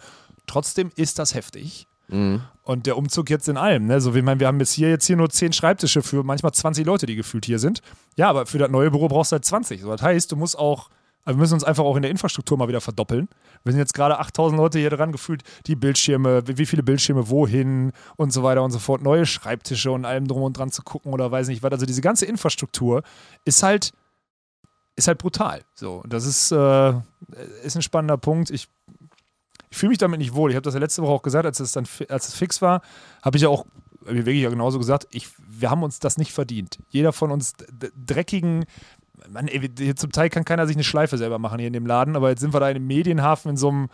Trotzdem ist das heftig. Mhm. Und der Umzug jetzt in allem, ne? So, ich meine, wir haben jetzt hier jetzt hier nur zehn Schreibtische für manchmal 20 Leute, die gefühlt hier sind. Ja, aber für das neue Büro brauchst du halt 20. So, das heißt, du musst auch, also wir müssen uns einfach auch in der Infrastruktur mal wieder verdoppeln. Wir sind jetzt gerade 8000 Leute hier dran gefühlt, die Bildschirme, wie viele Bildschirme wohin und so weiter und so fort, neue Schreibtische und allem drum und dran zu gucken oder weiß nicht was. Also diese ganze Infrastruktur ist halt, ist halt brutal. So, das ist, äh, ist ein spannender Punkt. Ich ich fühle mich damit nicht wohl. Ich habe das ja letzte Woche auch gesagt, als es dann als es fix war, habe ich ja auch ich wirklich ja genauso gesagt, ich, wir haben uns das nicht verdient. Jeder von uns dreckigen, Mann, ey, wir- zum Teil kann keiner sich eine Schleife selber machen hier in dem Laden, aber jetzt sind wir da in einem Medienhafen in so einem,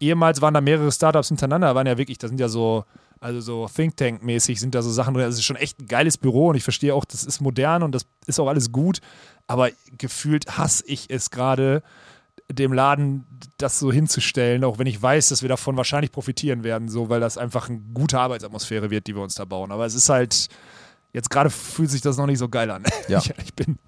ehemals waren da mehrere Startups hintereinander, waren ja wirklich, da sind ja so, also so Think Tank-mäßig sind da so Sachen drin. Das ist schon echt ein geiles Büro und ich verstehe auch, das ist modern und das ist auch alles gut, aber gefühlt hasse ich es gerade, dem Laden das so hinzustellen, auch wenn ich weiß, dass wir davon wahrscheinlich profitieren werden, so, weil das einfach eine gute Arbeitsatmosphäre wird, die wir uns da bauen. Aber es ist halt, jetzt gerade fühlt sich das noch nicht so geil an. Ja. Ich, ich bin,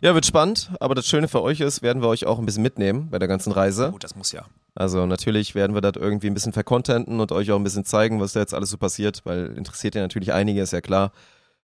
Ja, wird spannend, aber das Schöne für euch ist, werden wir euch auch ein bisschen mitnehmen bei der ganzen Reise. gut, das muss ja. Also natürlich werden wir das irgendwie ein bisschen vercontenten und euch auch ein bisschen zeigen, was da jetzt alles so passiert, weil interessiert ja natürlich einige, ist ja klar.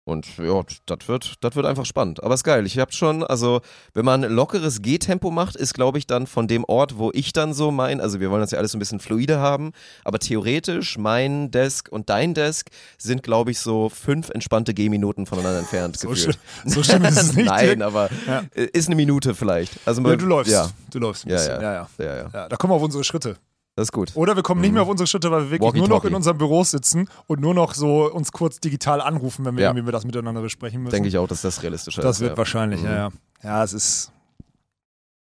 Und ja, das wird, das wird einfach spannend. Aber ist geil. Ich habe schon, also wenn man lockeres Gehtempo macht, ist glaube ich dann von dem Ort, wo ich dann so mein, also wir wollen das ja alles so ein bisschen fluide haben, aber theoretisch mein Desk und dein Desk sind glaube ich so fünf entspannte Gehminuten voneinander entfernt So, gefühlt. schlimm, so schlimm ist es nicht. Nein, aber Ja. äh, ist eine Minute vielleicht. Also ja, du läufst. Ja, Du läufst ein bisschen. ja. Ja, ja. ja, ja. Ja, da kommen wir auf unsere Schritte. Das ist gut. Oder wir kommen nicht mehr auf unsere Schritte, weil wir wirklich nur noch in unseren Büros sitzen und nur noch so uns kurz digital anrufen, wenn wir Ja. irgendwie das miteinander besprechen müssen. Denke ich auch, dass das realistischer Das ist. wird ja. wahrscheinlich, Mhm. ja, ja. Ja, es ist.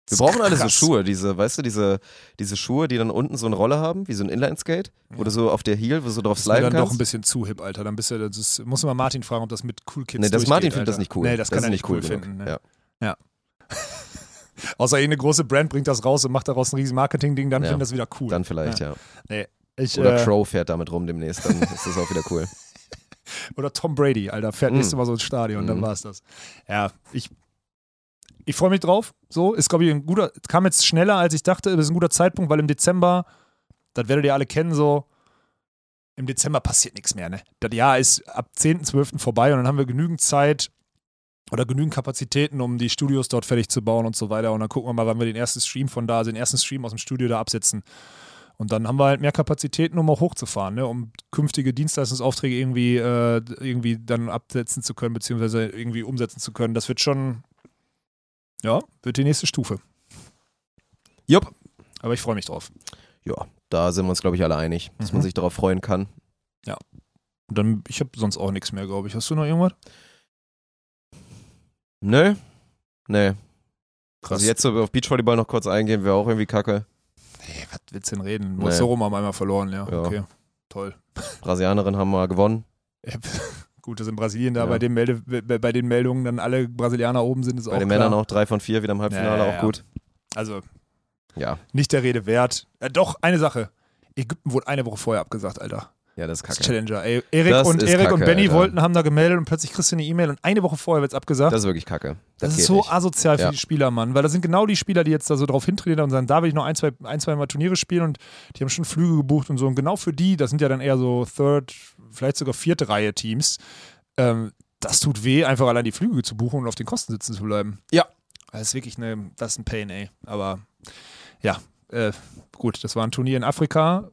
Wir brauchen alle so. Schuhe, diese, weißt du, diese, diese Schuhe, die dann unten so eine Rolle haben, wie so ein Inline-Skate, wo du so auf der Heel, wo du so drauf Das ist mir sliden dann doch ein kannst. bisschen zu hip, Alter. Dann bist du, das ist, muss mal Martin fragen, ob das mit Cool Kids Nee, das Martin findet das nicht cool. Nee, das, kann ist er nicht cool, genug. finden. Ne? Ja. Ja. Außer eine große Brand bringt das raus und macht daraus ein riesen Marketing-Ding, dann Ja. finden das wieder cool. Dann vielleicht, ja. Nee. Ich, Oder äh, Crow fährt damit rum demnächst, dann ist das auch wieder cool. oder Tom Brady, Alter, fährt Mm. nächstes Mal so ins Stadion, dann Mhm. war es das. Ja, ich, ich freue mich drauf. So, ist, glaube ich, ein guter, kam jetzt schneller, als ich dachte. Das ist ein guter Zeitpunkt, weil im Dezember, das werdet ihr alle kennen, so, im Dezember passiert nichts mehr, ne? Das Jahr ist ab 10.12. vorbei und dann haben wir genügend Zeit oder genügend Kapazitäten, um die Studios dort fertig zu bauen und so weiter. Und dann gucken wir mal, wann wir den ersten Stream von da, also den ersten Stream aus dem Studio da absetzen. Und dann haben wir halt mehr Kapazitäten, um auch hochzufahren, ne? um künftige Dienstleistungsaufträge irgendwie, äh, irgendwie dann absetzen zu können, beziehungsweise irgendwie umsetzen zu können. Das wird schon, ja, wird die nächste Stufe. Jupp. Aber ich freue mich drauf. Ja, da sind wir uns, glaube ich, alle einig, dass Mhm. man sich darauf freuen kann. Ja. Und dann, ich habe sonst auch nichts mehr, glaube ich. Hast du noch irgendwas? Nö. Nee. Krass. Also jetzt so auf Beachvolleyball noch kurz eingehen, wäre auch irgendwie kacke. Hey, was willst du denn reden? Nee. Mossoro haben einmal verloren, ja. Ja. Okay. Toll. Brasilianerin haben wir gewonnen. Gut, dass in Brasilien da Ja. bei, den Melde, bei bei den Meldungen dann alle Brasilianer oben sind, ist Bei auch den klar. Männern auch drei von vier wieder im Halbfinale, Ja, ja, auch gut. Also Ja. nicht der Rede wert. Äh, doch, eine Sache. Ägypten wurde eine Woche vorher abgesagt, Alter. Ja, das ist Das kacke. Challenger. Ey, Erik Das und, ist Erik und kacke, Benny Alter. wollten, haben da gemeldet und plötzlich kriegst du eine E-Mail und eine Woche vorher wird es abgesagt. Das ist wirklich kacke. Das, ist geht so nicht. asozial für Ja. die Spieler, Mann. Weil das sind genau die Spieler, die jetzt da so drauf hintrainieren und sagen, da will ich noch ein, zwei, ein, zwei Mal Turniere spielen und die haben schon Flüge gebucht und so. Und genau für die, das sind ja dann eher so Third, vielleicht sogar vierte Reihe Teams, ähm, das tut weh, einfach allein die Flüge zu buchen und auf den Kosten sitzen zu bleiben. Ja. Das ist wirklich eine, das ist ein Pain, ey. Aber ja, äh, gut, das war ein Turnier in Afrika,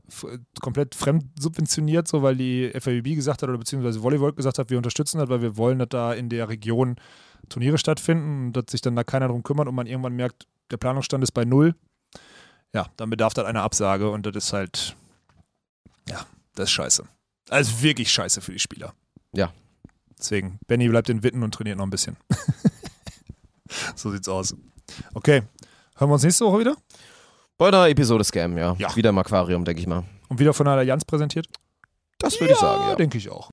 komplett fremd subventioniert, so weil die FAWB gesagt hat oder beziehungsweise Volleyball gesagt hat, wir unterstützen das, weil wir wollen, dass da in der Region Turniere stattfinden und dass sich dann da keiner drum kümmert und man irgendwann merkt, der Planungsstand ist bei null. Ja, dann bedarf das einer Absage und das ist halt, ja, das ist scheiße. Also wirklich scheiße für die Spieler. Ja. Deswegen, Benny bleibt in Witten und trainiert noch ein bisschen. so sieht's aus. Okay, hören wir uns nächste Woche wieder? Bei einer Episode Scam, ja. Ja. Wieder im Aquarium, denke ich mal. Und wieder von der Allianz präsentiert? Das würde ich sagen, ja. denke ich auch.